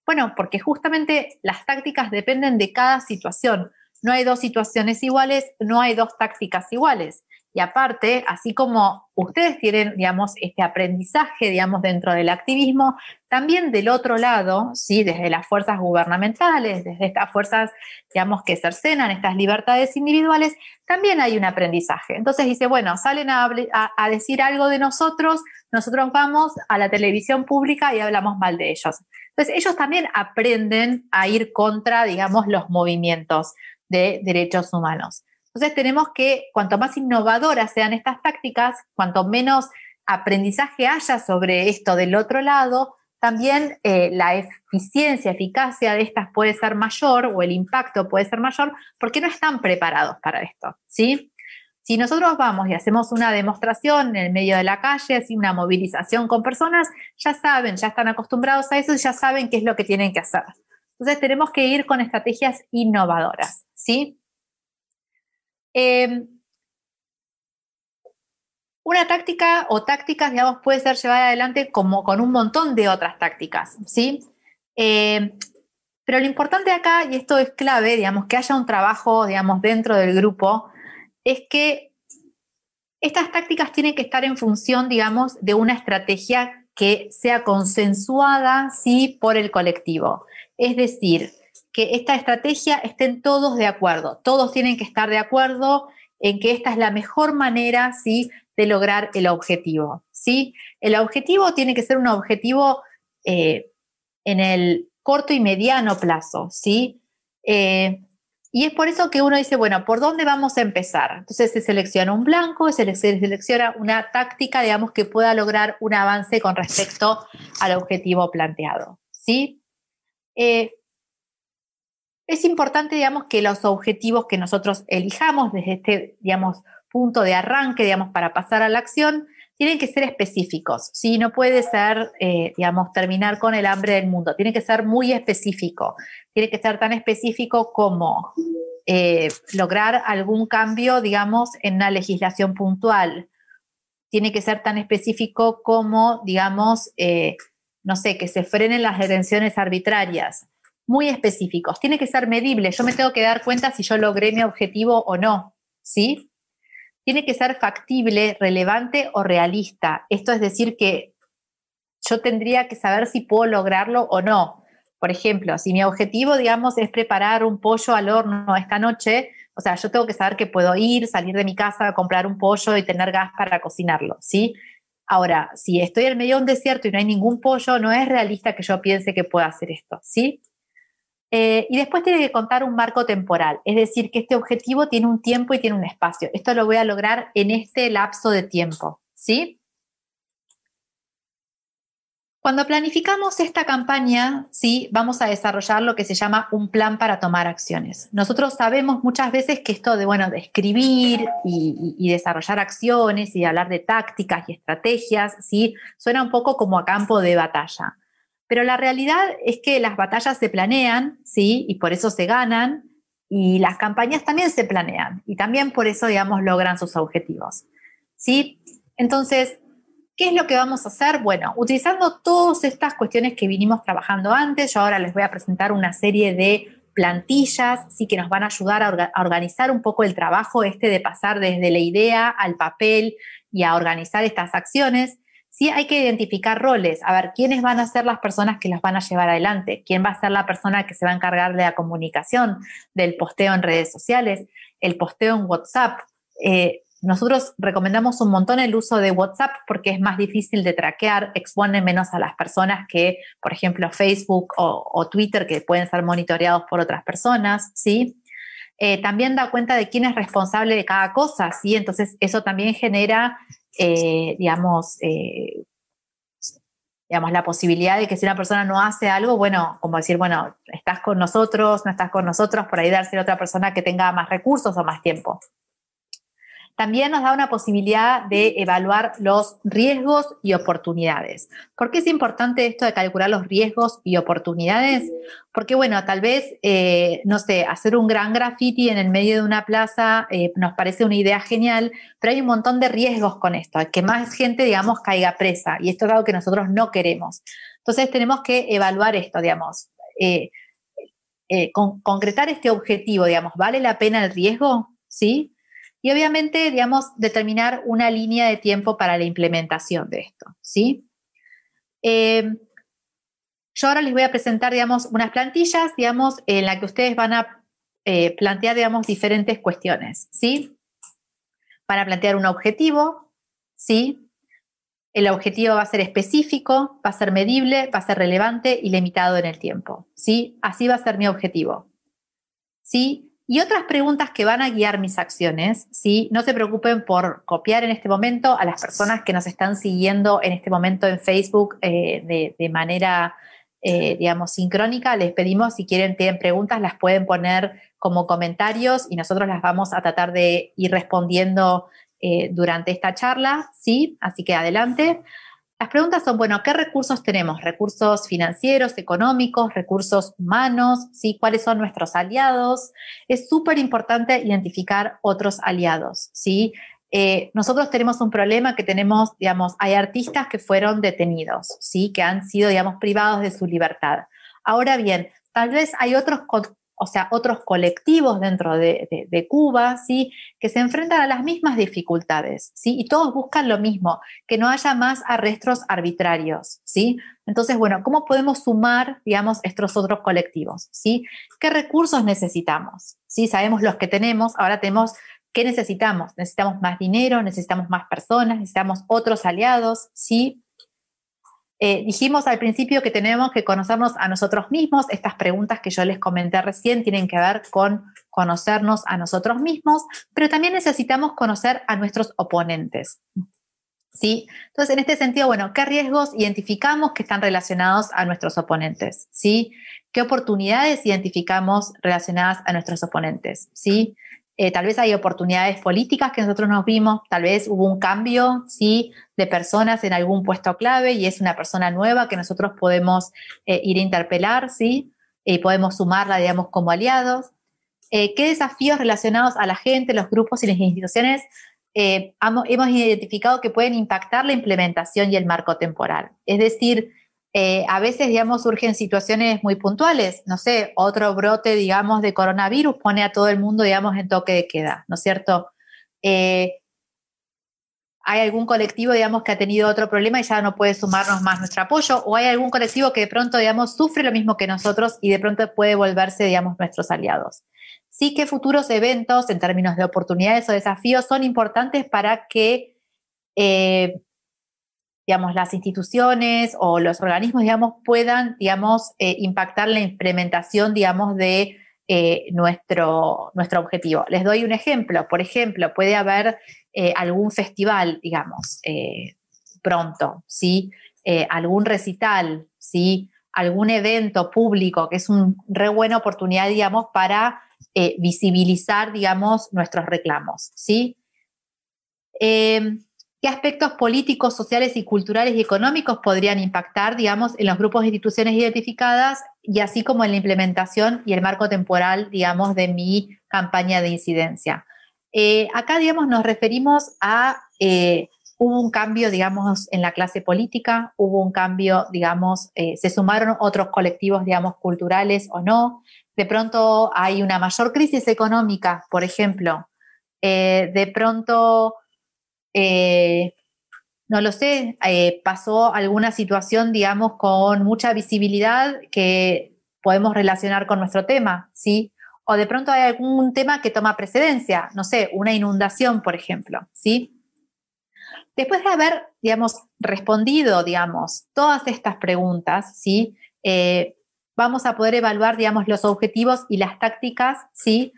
Bueno, porque justamente las tácticas dependen de cada situación. No hay dos situaciones iguales, no hay dos tácticas iguales. Y aparte, así como ustedes tienen, digamos, este aprendizaje, digamos, dentro del activismo, también del otro lado, ¿sí? Desde las fuerzas gubernamentales, desde estas fuerzas, digamos, que cercenan estas libertades individuales, también hay un aprendizaje. Entonces dice, bueno, salen a, a decir algo de nosotros, nosotros vamos a la televisión pública y hablamos mal de ellos. Entonces, ellos también aprenden a ir contra, digamos, los movimientos de derechos humanos. Entonces tenemos que, cuanto más innovadoras sean estas tácticas, cuanto menos aprendizaje haya sobre esto del otro lado, también eh, la eficiencia, eficacia de estas puede ser mayor o el impacto puede ser mayor porque no están preparados para esto, ¿sí? Si nosotros vamos y hacemos una demostración en el medio de la calle, así una movilización con personas, ya saben, ya están acostumbrados a eso y ya saben qué es lo que tienen que hacer. Entonces tenemos que ir con estrategias innovadoras, ¿sí? Em, una táctica o tácticas, digamos, puede ser llevada adelante como con un montón de otras tácticas, ¿sí? Em, pero lo importante acá, y esto es clave, digamos, que haya un trabajo, digamos, dentro del grupo, es que estas tácticas tienen que estar en función, digamos, de una estrategia que sea consensuada, sí, por el colectivo. Es decir, que esta estrategia estén todos de acuerdo, todos tienen que estar de acuerdo en que esta es la mejor manera, ¿sí?, de lograr el objetivo, ¿sí? El objetivo tiene que ser un objetivo eh, en el corto y mediano plazo, ¿sí? Eh, y es por eso que uno dice, bueno, ¿por dónde vamos a empezar? Entonces se selecciona un blanco, se selecciona una táctica, digamos, que pueda lograr un avance con respecto al objetivo planteado, ¿sí? Eh, es importante, digamos, que los objetivos que nosotros elijamos desde este, digamos, punto de arranque, digamos, para pasar a la acción, tienen que ser específicos, ¿sí? No puede ser, eh, digamos, terminar con el hambre del mundo, tiene que ser muy específico, tiene que ser tan específico como eh, lograr algún cambio, digamos, en una legislación puntual, tiene que ser tan específico como, digamos, eh, no sé, que se frenen las detenciones arbitrarias, muy específicos. Tiene que ser medible. Yo me tengo que dar cuenta si yo logré mi objetivo o no. ¿Sí? Tiene que ser factible, relevante o realista. Esto es decir que yo tendría que saber si puedo lograrlo o no. Por ejemplo, si mi objetivo, digamos, es preparar un pollo al horno esta noche, o sea, yo tengo que saber que puedo ir, salir de mi casa, comprar un pollo y tener gas para cocinarlo, ¿sí? Ahora, si estoy en medio de un desierto y no hay ningún pollo, no es realista que yo piense que pueda hacer esto, ¿sí? Eh, y después tiene que contar un marco temporal, es decir, que este objetivo tiene un tiempo y tiene un espacio. Esto lo voy a lograr en este lapso de tiempo, ¿sí? Cuando planificamos esta campaña, sí, vamos a desarrollar lo que se llama un plan para tomar acciones. Nosotros sabemos muchas veces que esto de, bueno, de escribir y, desarrollar acciones y hablar de tácticas y estrategias, sí, suena un poco como a campo de batalla. Pero la realidad es que las batallas se planean, sí, y por eso se ganan, y las campañas también se planean, y también por eso, digamos, logran sus objetivos. ¿Sí? Entonces, ¿Qué es lo que vamos a hacer? Bueno, utilizando todas estas cuestiones que vinimos trabajando antes, yo ahora les voy a presentar una serie de plantillas, sí que nos van a ayudar a, organizar un poco el trabajo este de pasar desde la idea al papel y a organizar estas acciones. Sí hay que identificar roles, a ver quiénes van a ser las personas que las van a llevar adelante, quién va a ser la persona que se va a encargar de la comunicación, del posteo en redes sociales, el posteo en WhatsApp, eh, nosotros recomendamos un montón el uso de WhatsApp porque es más difícil de traquear, expone menos a las personas que, por ejemplo, Facebook o, Twitter, que pueden ser monitoreados por otras personas, ¿sí? Eh, también da cuenta de quién es responsable de cada cosa, ¿sí? Entonces, eso también genera, eh, digamos, eh, digamos, la posibilidad de que si una persona no hace algo, bueno, como decir, bueno, estás con nosotros, no estás con nosotros, por ahí darse a otra persona que tenga más recursos o más tiempo. También nos da una posibilidad de evaluar los riesgos y oportunidades. ¿Por qué es importante esto de calcular los riesgos y oportunidades? Porque, bueno, tal vez, eh, no sé, hacer un gran graffiti en el medio de una plaza eh, nos parece una idea genial, pero hay un montón de riesgos con esto, que más gente, digamos, caiga presa. Y esto es algo que nosotros no queremos. Entonces, tenemos que evaluar esto, digamos. Eh, concretar este objetivo, digamos, ¿vale la pena el riesgo? ¿Sí? Y obviamente, digamos, determinar una línea de tiempo para la implementación de esto, ¿sí? Eh, yo ahora les voy a presentar, digamos, unas plantillas, digamos, en la que ustedes van a eh, plantear, digamos, diferentes cuestiones, ¿sí? Van a plantear un objetivo, ¿sí? El objetivo va a ser específico, va a ser medible, va a ser relevante y limitado en el tiempo, ¿sí? Así va a ser mi objetivo, ¿sí? Y otras preguntas que van a guiar mis acciones, ¿sí? No se preocupen por copiar en este momento a las personas que nos están siguiendo en este momento en Facebook eh, de, manera, eh, digamos, sincrónica. Les pedimos, si quieren, tienen preguntas, las pueden poner como comentarios y nosotros las vamos a tratar de ir respondiendo eh, durante esta charla, ¿sí? Así que adelante. Las preguntas son, bueno, ¿qué recursos tenemos? Recursos financieros, económicos, recursos humanos, ¿sí? ¿Cuáles son nuestros aliados? Es súper importante identificar otros aliados, ¿sí? Eh, nosotros tenemos un problema que tenemos, digamos, hay artistas que fueron detenidos, ¿sí? Que han sido, digamos, privados de su libertad. Ahora bien, tal vez hay otros o sea, otros colectivos dentro de, Cuba, ¿sí? que se enfrentan a las mismas dificultades, ¿sí? y todos buscan lo mismo, que no haya más arrestos arbitrarios. ¿sí? Entonces, bueno, ¿cómo podemos sumar, digamos, estos otros colectivos? ¿sí? ¿Qué recursos necesitamos? ¿sí? Sabemos los que tenemos, ahora tenemos ¿Qué necesitamos? Necesitamos más dinero, necesitamos más personas, necesitamos otros aliados, ¿sí? Eh, dijimos al principio que tenemos que conocernos a nosotros mismos. Estas preguntas que yo les comenté recién tienen que ver con conocernos a nosotros mismos, pero también necesitamos conocer a nuestros oponentes. ¿Sí? Entonces, en este sentido, bueno, ¿qué riesgos identificamos que están relacionados a nuestros oponentes? ¿Sí? ¿Qué oportunidades identificamos relacionadas a nuestros oponentes? ¿Sí? Eh, tal vez hay oportunidades políticas que nosotros nos vimos, tal vez hubo un cambio, sí, de personas en algún puesto clave y es una persona nueva que nosotros podemos eh, ir a interpelar, sí, y podemos sumarla, digamos, como aliados. Eh, ¿Qué desafíos relacionados a la gente, los grupos y las instituciones hemos identificado que pueden impactar la implementación y el marco temporal? Es decir, eh, a veces, digamos, surgen situaciones muy puntuales. No sé, otro brote, digamos, de coronavirus pone a todo el mundo, digamos, en toque de queda, ¿no es cierto? Eh, hay algún colectivo, digamos, que ha tenido otro problema y ya no puede sumarnos más nuestro apoyo, o hay algún colectivo que de pronto, digamos, sufre lo mismo que nosotros y de pronto puede volverse, digamos, nuestros aliados. Sí que futuros eventos, en términos de oportunidades o desafíos, son importantes para que eh, digamos, las instituciones o los organismos, digamos, puedan, digamos, eh, impactar la implementación, digamos, de eh, nuestro, nuestro objetivo. Les doy un ejemplo. Por ejemplo, puede haber eh, algún festival, digamos, pronto, ¿sí? algún recital, ¿sí? algún evento público, que es una re buena oportunidad, digamos, para visibilizar, digamos, nuestros reclamos, ¿sí? ¿Qué aspectos políticos, sociales y culturales y económicos podrían impactar, digamos, en los grupos de instituciones identificadas y así como en la implementación y el marco temporal, digamos, de mi campaña de incidencia? Eh, acá, digamos, nos referimos a eh, hubo un cambio, digamos, en la clase política, hubo un cambio, digamos, eh, se sumaron otros colectivos, digamos, culturales o no. De pronto hay una mayor crisis económica, por ejemplo. De pronto, eh, no lo sé, pasó alguna situación, digamos, con mucha visibilidad que podemos relacionar con nuestro tema, ¿sí? O de pronto hay algún tema que toma precedencia, no sé, una inundación, por ejemplo, ¿sí? Después de haber, digamos, respondido, digamos, todas estas preguntas, ¿sí? Eh, vamos a poder evaluar, digamos, los objetivos y las tácticas, ¿sí?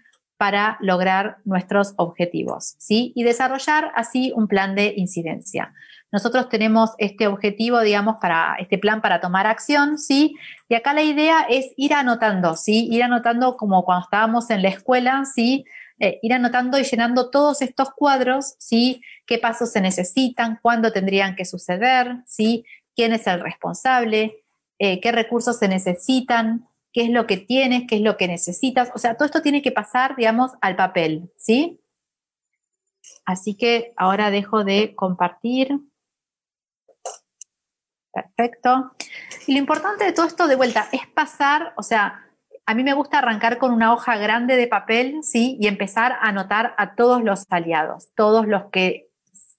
Para lograr nuestros objetivos, ¿sí? Y desarrollar así un plan de incidencia. Nosotros tenemos este objetivo, digamos, para este plan para tomar acción, ¿sí? Y acá la idea es ir anotando, ¿sí? Ir anotando como cuando estábamos en la escuela, ¿sí? Eh, ir anotando y llenando todos estos cuadros, ¿sí? qué pasos se necesitan, cuándo tendrían que suceder, ¿sí? quién es el responsable, eh, qué recursos se necesitan, qué es lo que tienes, qué es lo que necesitas. O sea, todo esto tiene que pasar, digamos, al papel, ¿sí? Así que ahora dejo de compartir. Perfecto. Y lo importante de todo esto, de vuelta, es pasar, o sea, a mí me gusta arrancar con una hoja grande de papel, ¿sí? Y empezar a anotar a todos los aliados, todos los que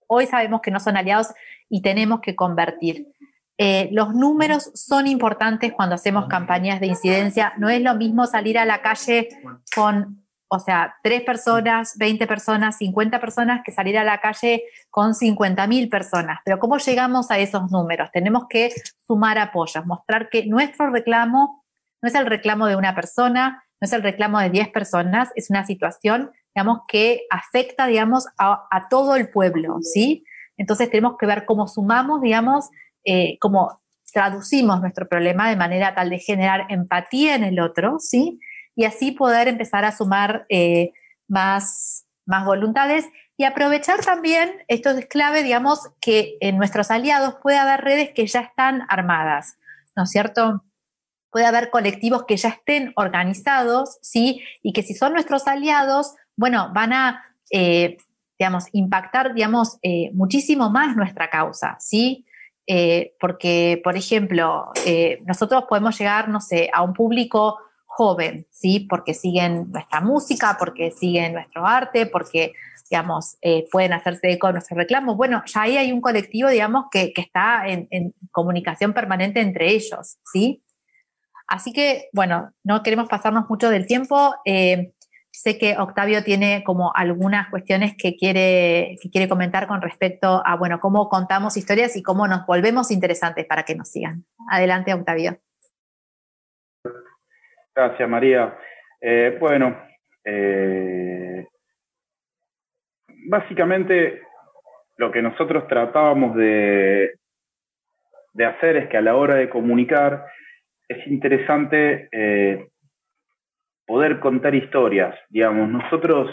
hoy sabemos que no son aliados y tenemos que convertir. Eh, los números son importantes cuando hacemos campañas de incidencia. No es lo mismo salir a la calle con, o sea, tres personas, 20 personas, 50 personas, que salir a la calle con 50 mil personas. Pero ¿cómo llegamos a esos números? Tenemos que sumar apoyos, mostrar que nuestro reclamo no es el reclamo de una persona, no es el reclamo de 10 personas, es una situación, digamos, que afecta, digamos, a, todo el pueblo, ¿sí? Entonces tenemos que ver cómo sumamos, digamos, eh, cómo traducimos nuestro problema de manera tal de generar empatía en el otro, ¿sí? Y así poder empezar a sumar eh, más, más voluntades y aprovechar también, esto es clave, digamos, que en nuestros aliados puede haber redes que ya están armadas, ¿no es cierto? puede haber colectivos que ya estén organizados, ¿sí? Y que si son nuestros aliados, bueno, van a, eh, digamos, impactar, digamos, muchísimo más nuestra causa, ¿sí? Eh, porque, por ejemplo, nosotros podemos llegar, no sé, a un público joven, ¿sí? Porque siguen nuestra música, porque siguen nuestro arte, porque, digamos, pueden hacerse eco de nuestros reclamos. Bueno, ya ahí hay un colectivo, digamos, que, está en, comunicación permanente entre ellos, ¿sí? Así que, bueno, no queremos pasarnos mucho del tiempo. Eh, sé que Octavio tiene como algunas cuestiones que quiere, que quiere comentar con respecto a, bueno, cómo contamos historias y cómo nos volvemos interesantes para que nos sigan. Adelante, Octavio.
Gracias, María. Eh, bueno, eh, básicamente lo que nosotros tratábamos de, de hacer es que a la hora de comunicar, es interesante eh, poder contar historias. Digamos, nosotros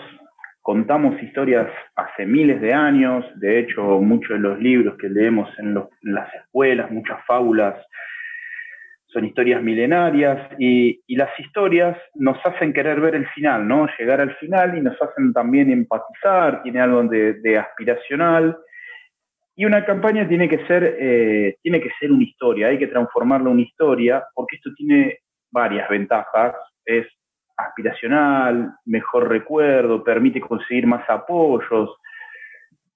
contamos historias hace miles de años, de hecho muchos de los libros que leemos en, las escuelas, muchas fábulas, son historias milenarias y, las historias nos hacen querer ver el final, ¿no? Llegar al final y nos hacen también empatizar, tiene algo de aspiracional y una campaña tiene que ser, eh, tiene que ser una historia, hay que transformarla en una historia, porque esto tiene varias ventajas. Es aspiracional, mejor recuerdo, permite conseguir más apoyos,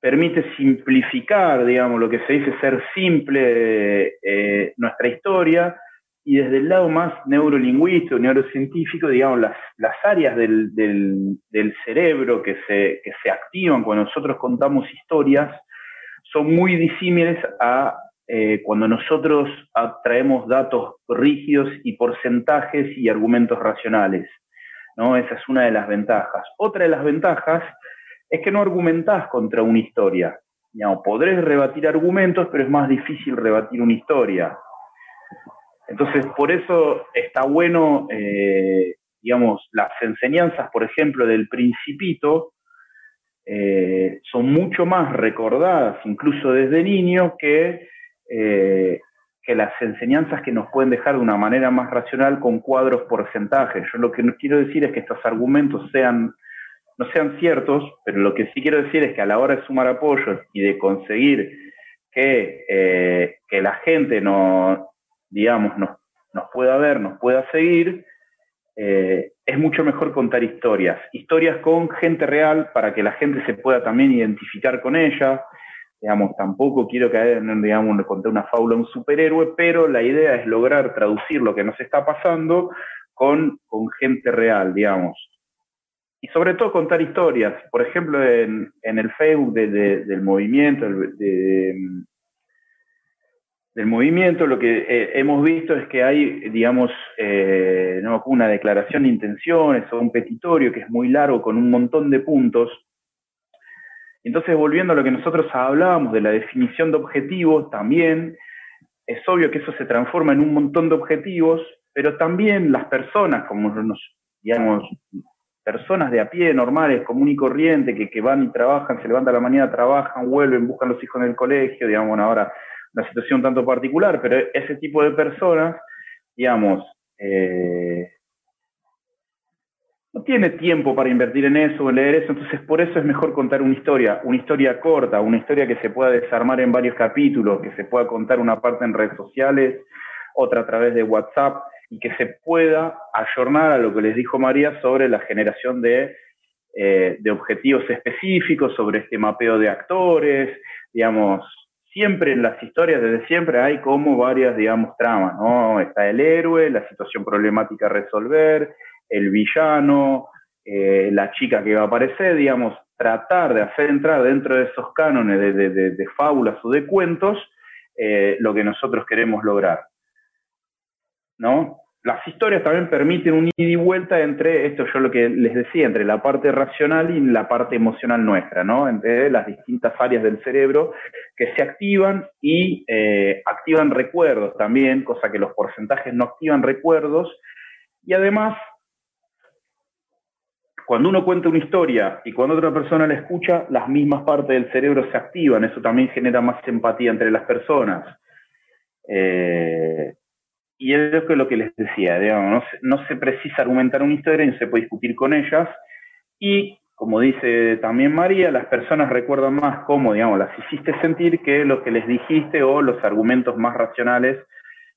permite simplificar, digamos, lo que se dice ser simple eh, nuestra historia, y desde el lado más neurolingüístico, neurocientífico, digamos, las, las áreas del, del, cerebro que se, que se activan cuando nosotros contamos historias, son muy disímiles a eh, cuando nosotros traemos datos rígidos y porcentajes y argumentos racionales. ¿No? Esa es una de las ventajas. Otra de las ventajas es que no argumentás contra una historia. podrés rebatir argumentos, pero es más difícil rebatir una historia. Entonces, por eso está bueno, eh, digamos, las enseñanzas, por ejemplo, del principito, eh, son mucho más recordadas, incluso desde niño, que, eh, que las enseñanzas que nos pueden dejar de una manera más racional con cuadros porcentajes. Yo lo que quiero decir es que estos argumentos sean no sean ciertos, pero lo que sí quiero decir es que a la hora de sumar apoyos y de conseguir que, eh, que la gente no, digamos, nos, nos, pueda ver, nos pueda seguir, eh, es mucho mejor contar historias. Historias con gente real para que la gente se pueda también identificar con ella. Digamos, tampoco quiero caer en, digamos, contar una fábula un superhéroe, pero la idea es lograr traducir lo que nos está pasando con, con gente real, digamos y sobre todo contar historias. Por ejemplo, en, el Facebook del movimiento, del movimiento, lo que eh, hemos visto es que hay, digamos, eh, una declaración de intenciones o un petitorio que es muy largo con un montón de puntos. Entonces, volviendo a lo que nosotros hablábamos de la definición de objetivos, también es obvio que eso se transforma en un montón de objetivos, pero también las personas, como nos, digamos, personas de a pie, normales, común y corriente, que, van y trabajan, se levantan a la mañana, trabajan, vuelven, buscan los hijos en el colegio, digamos, bueno, ahora una situación tanto particular, pero ese tipo de personas, digamos, eh, no tiene tiempo para invertir en eso o leer eso, entonces por eso es mejor contar una historia, una historia corta, una historia que se pueda desarmar en varios capítulos, que se pueda contar una parte en redes sociales, otra a través de WhatsApp, y que se pueda ayornar a lo que les dijo María sobre la generación de, eh, de objetivos específicos, sobre este mapeo de actores, digamos, siempre en las historias, desde siempre hay como varias, digamos, tramas, ¿no? Está el héroe, la situación problemática a resolver, el villano, eh, la chica que va a aparecer, digamos, tratar de hacer entrar dentro de esos cánones de, de, fábulas o de cuentos eh, lo que nosotros queremos lograr. ¿no? Las historias también permiten un ida y vuelta entre, esto yo lo que les decía, entre la parte racional y la parte emocional nuestra, ¿no? Entre las distintas áreas del cerebro que se activan y eh, activan recuerdos también, cosa que los porcentajes no activan recuerdos. Y además, cuando uno cuenta una historia y cuando otra persona la escucha, las mismas partes del cerebro se activan. Eso también genera más empatía entre las personas. Eh, y es lo que les decía, no, se, precisa argumentar una historia ni se puede discutir con ellas. Y, como dice también María, las personas recuerdan más cómo, digamos, las hiciste sentir que lo que les dijiste o los argumentos más racionales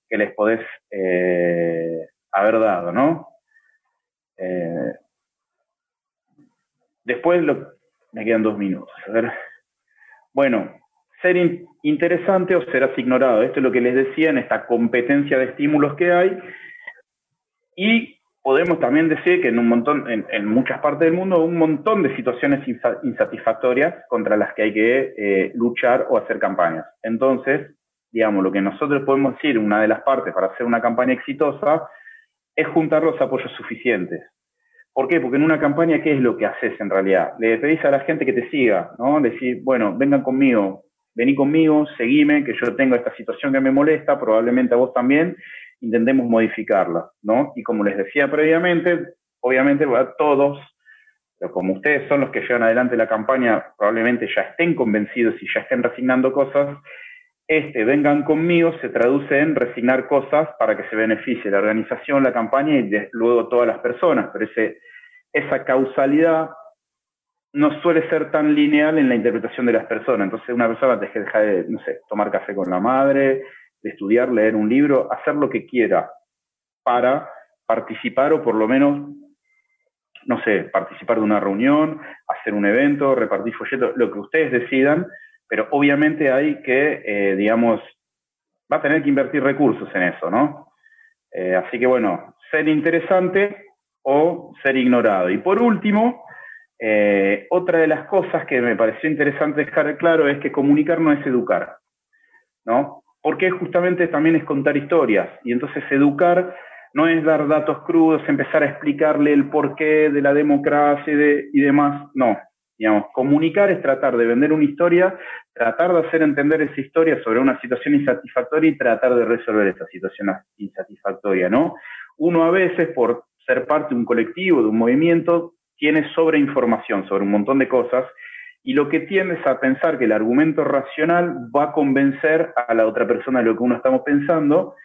que les podés eh, haber dado, ¿no? Eh, después me quedan dos minutos. Ver. Bueno, ser interesante o serás ignorado. Esto es lo que les decía en esta competencia de estímulos que hay. Y podemos también decir que en un montón, en, muchas partes del mundo, un montón de situaciones insatisfactorias contra las que hay que eh, luchar o hacer campañas. Entonces, digamos, lo que nosotros podemos decir, una de las partes para hacer una campaña exitosa, es juntar los apoyos suficientes. ¿Por qué? Porque en una campaña, ¿qué es lo que haces en realidad? Le pedís a la gente que te siga, ¿no? Decir, bueno, vengan conmigo, vení conmigo, seguime, que yo tengo esta situación que me molesta, probablemente a vos también, intentemos modificarla, ¿no? Y como les decía previamente, obviamente todos, pero como ustedes son los que llevan adelante la campaña, probablemente ya estén convencidos y ya estén resignando cosas, este vengan conmigo se traduce en resignar cosas para que se beneficie la organización, la campaña y luego todas las personas, pero esa causalidad no suele ser tan lineal en la interpretación de las personas. Entonces una persona te deja de, no sé, tomar café con la madre, de estudiar, leer un libro, hacer lo que quiera para participar o por lo menos, no sé, participar de una reunión, hacer un evento, repartir folletos, lo que ustedes decidan, pero obviamente hay que, eh, digamos, va a tener que invertir recursos en eso, ¿no? Eh, así que bueno, ser interesante o ser ignorado. Y por último, eh, otra de las cosas que me pareció interesante dejar claro es que comunicar no es educar, ¿no? Porque justamente también es contar historias, y entonces educar no es dar datos crudos, empezar a explicarle el porqué de la democracia y, demás, no. Digamos, comunicar es tratar de vender una historia, tratar de hacer entender esa historia sobre una situación insatisfactoria y tratar de resolver esa situación insatisfactoria, ¿no? Uno a veces, por ser parte de un colectivo, de un movimiento, tiene sobreinformación sobre un montón de cosas y lo que tiende es a pensar que el argumento racional va a convencer a la otra persona de lo que uno estamos pensando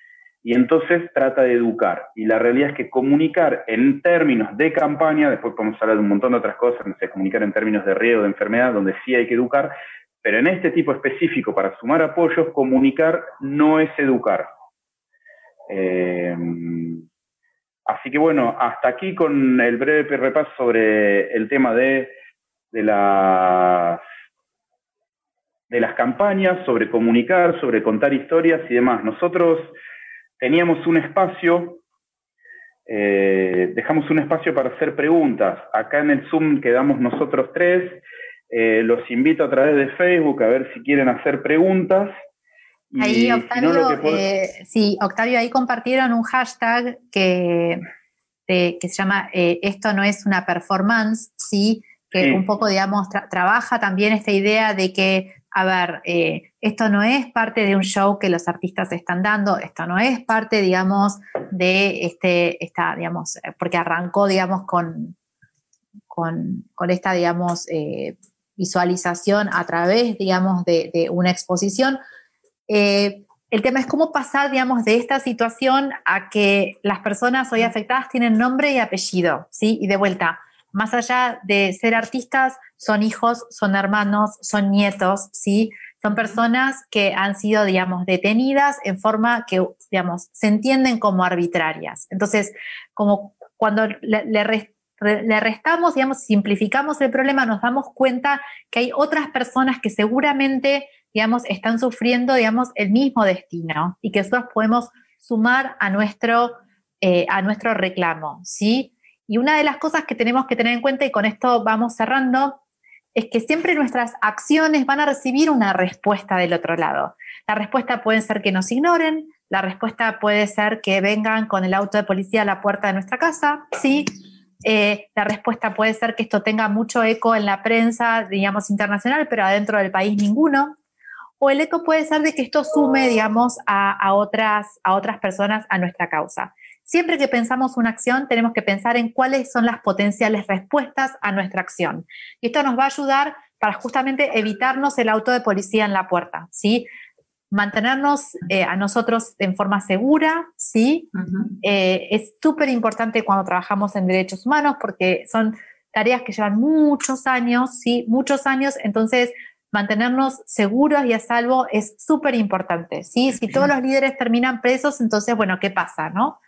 y entonces trata de educar. Y la realidad es que comunicar en términos de campaña, después podemos hablar de un montón de otras cosas, no sé, comunicar en términos de riesgo, de enfermedad, donde sí hay que educar, pero en este tipo específico, para sumar apoyos, comunicar no es educar. Eh, así que bueno, hasta aquí con el breve repaso sobre el tema de de las, de las campañas, sobre comunicar, sobre contar historias y demás. Nosotros teníamos un espacio, eh, dejamos un espacio para hacer preguntas. Acá en el Zoom quedamos nosotros tres. Eh, los invito a través de Facebook a ver si quieren hacer preguntas.
ahí, Octavio, eh, sí, Octavio, ahí compartieron un hashtag que, que se llama Esto no es una performance, sí que un poco, digamos, trabaja también esta idea de que, a ver, eh, esto no es parte de un show que los artistas están dando, esto no es parte, digamos, de este, esta, digamos, porque arrancó, digamos, con, con, esta, digamos, eh, visualización a través, digamos, de, una exposición. Eh, el tema es cómo pasar, digamos, de esta situación a que las personas hoy afectadas tienen nombre y apellido, ¿sí? Y de vuelta, más allá de ser artistas, son hijos, son hermanos, son nietos, ¿sí? Son personas que han sido, digamos, detenidas en forma que, digamos, se entienden como arbitrarias. Entonces, como cuando le, restamos, digamos, simplificamos el problema, nos damos cuenta que hay otras personas que seguramente, digamos, están sufriendo, digamos, el mismo destino y que nosotros podemos sumar a nuestro, eh, a nuestro reclamo, ¿sí? Y una de las cosas que tenemos que tener en cuenta, y con esto vamos cerrando, es que siempre nuestras acciones van a recibir una respuesta del otro lado. La respuesta puede ser que nos ignoren, la respuesta puede ser que vengan con el auto de policía a la puerta de nuestra casa, sí. Eh, la respuesta puede ser que esto tenga mucho eco en la prensa, digamos, internacional, pero adentro del país ninguno. O el eco puede ser de que esto sume, digamos, a, otras, a otras personas a nuestra causa. Siempre que pensamos una acción, tenemos que pensar en cuáles son las potenciales respuestas a nuestra acción. Y esto nos va a ayudar para justamente evitarnos el auto de policía en la puerta, ¿sí? Mantenernos eh, a nosotros en forma segura, ¿sí? Eh, es súper importante cuando trabajamos en derechos humanos porque son tareas que llevan muchos años, ¿sí? Muchos años, entonces mantenernos seguros y a salvo es súper importante, ¿sí? Si todos los líderes terminan presos, entonces, bueno, ¿qué pasa, no?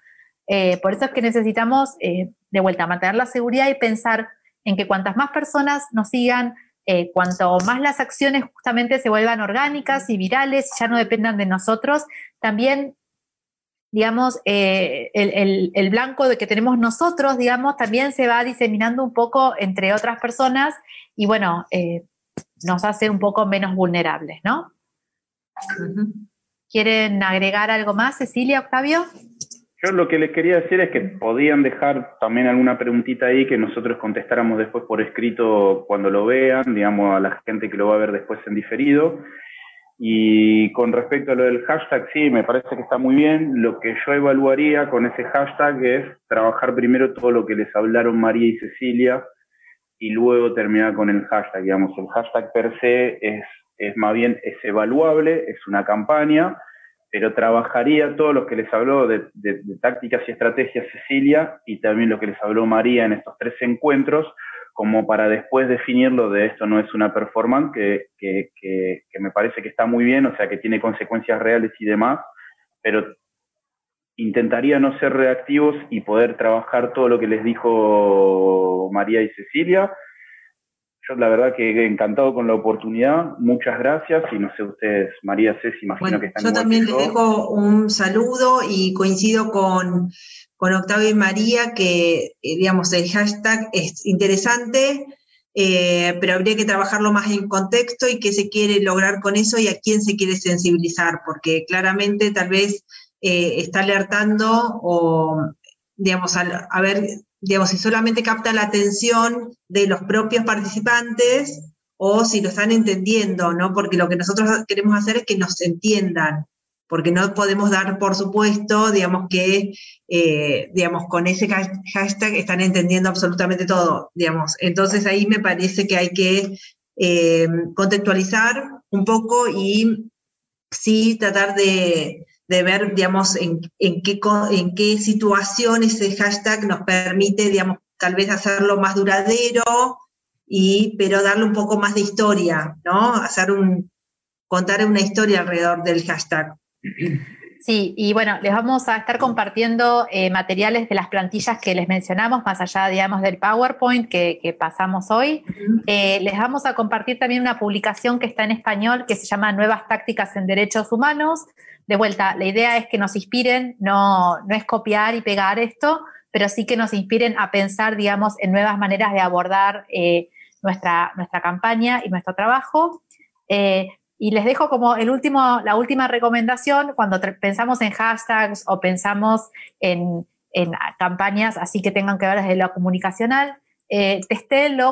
Eh, por eso es que necesitamos, eh, de vuelta, mantener la seguridad y pensar en que cuantas más personas nos sigan, eh, cuanto más las acciones justamente se vuelvan orgánicas y virales, ya no dependan de nosotros, también, digamos, el, el, blanco de que tenemos nosotros, digamos, también se va diseminando un poco entre otras personas y bueno, nos hace un poco menos vulnerables, ¿no? ¿Quieren agregar algo más, Cecilia, Octavio?
Yo lo que les quería decir es que podían dejar también alguna preguntita ahí que nosotros contestáramos después por escrito cuando lo vean, digamos, a la gente que lo va a ver después en diferido. Y con respecto a lo del hashtag, sí, me parece que está muy bien. Lo que yo evaluaría con ese hashtag es trabajar primero todo lo que les hablaron María y Cecilia y luego terminar con el hashtag. Digamos, el hashtag per se es, es más bien, es evaluable, es una campaña pero trabajaría todo lo que les habló de, tácticas y estrategias Cecilia y también lo que les habló María en estos tres encuentros, como para después definirlo de esto no es una performance, que, me parece que está muy bien, o sea, que tiene consecuencias reales y demás, pero intentaría no ser reactivos y poder trabajar todo lo que les dijo María y Cecilia, yo la verdad que encantado con la oportunidad, muchas gracias y no sé ustedes, María Ceci, imagino que están
Yo también les dejo un saludo y coincido con, Octavio y María que, eh, digamos, el hashtag es interesante, eh, pero habría que trabajarlo más en contexto y qué se quiere lograr con eso y a quién se quiere sensibilizar, porque claramente tal vez eh, está alertando o, digamos, a, ver digamos, si solamente capta la atención de los propios participantes o si lo están entendiendo, ¿no? Porque lo que nosotros queremos hacer es que nos entiendan, porque no podemos dar por supuesto, digamos, que, eh, digamos, con ese hashtag están entendiendo absolutamente todo, digamos. Entonces ahí me parece que hay que eh, contextualizar un poco y sí tratar de, ver, digamos, en, qué, en qué situación ese hashtag nos permite, digamos, tal vez hacerlo más duradero, y, pero darle un poco más de historia, ¿no? Hacer un, contar una historia alrededor del hashtag.
Sí, y bueno, les vamos a estar compartiendo eh, materiales de las plantillas que les mencionamos, más allá, digamos, del PowerPoint que, pasamos hoy. Eh, les vamos a compartir también una publicación que está en español que se llama Nuevas Tácticas en Derechos Humanos. De vuelta, la idea es que nos inspiren, no, no es copiar y pegar esto, pero sí que nos inspiren a pensar, digamos, en nuevas maneras de abordar eh, nuestra, nuestra campaña y nuestro trabajo. Y les dejo como el último, la última recomendación, cuando pensamos en hashtags o pensamos en, campañas así que tengan que ver desde lo comunicacional, eh,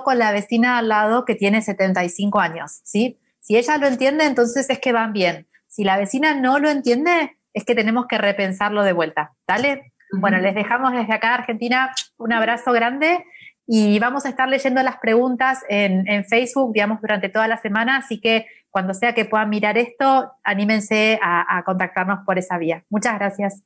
con la vecina al lado que tiene 75 años, ¿sí? Si ella lo entiende, entonces es que van bien. Si la vecina no lo entiende, es que tenemos que repensarlo de vuelta. ¿Dale? Bueno, les dejamos desde acá, Argentina, un abrazo grande y vamos a estar leyendo las preguntas en, Facebook, digamos, durante toda la semana, así que cuando sea que puedan mirar esto, anímense a contactarnos por esa vía. Muchas gracias.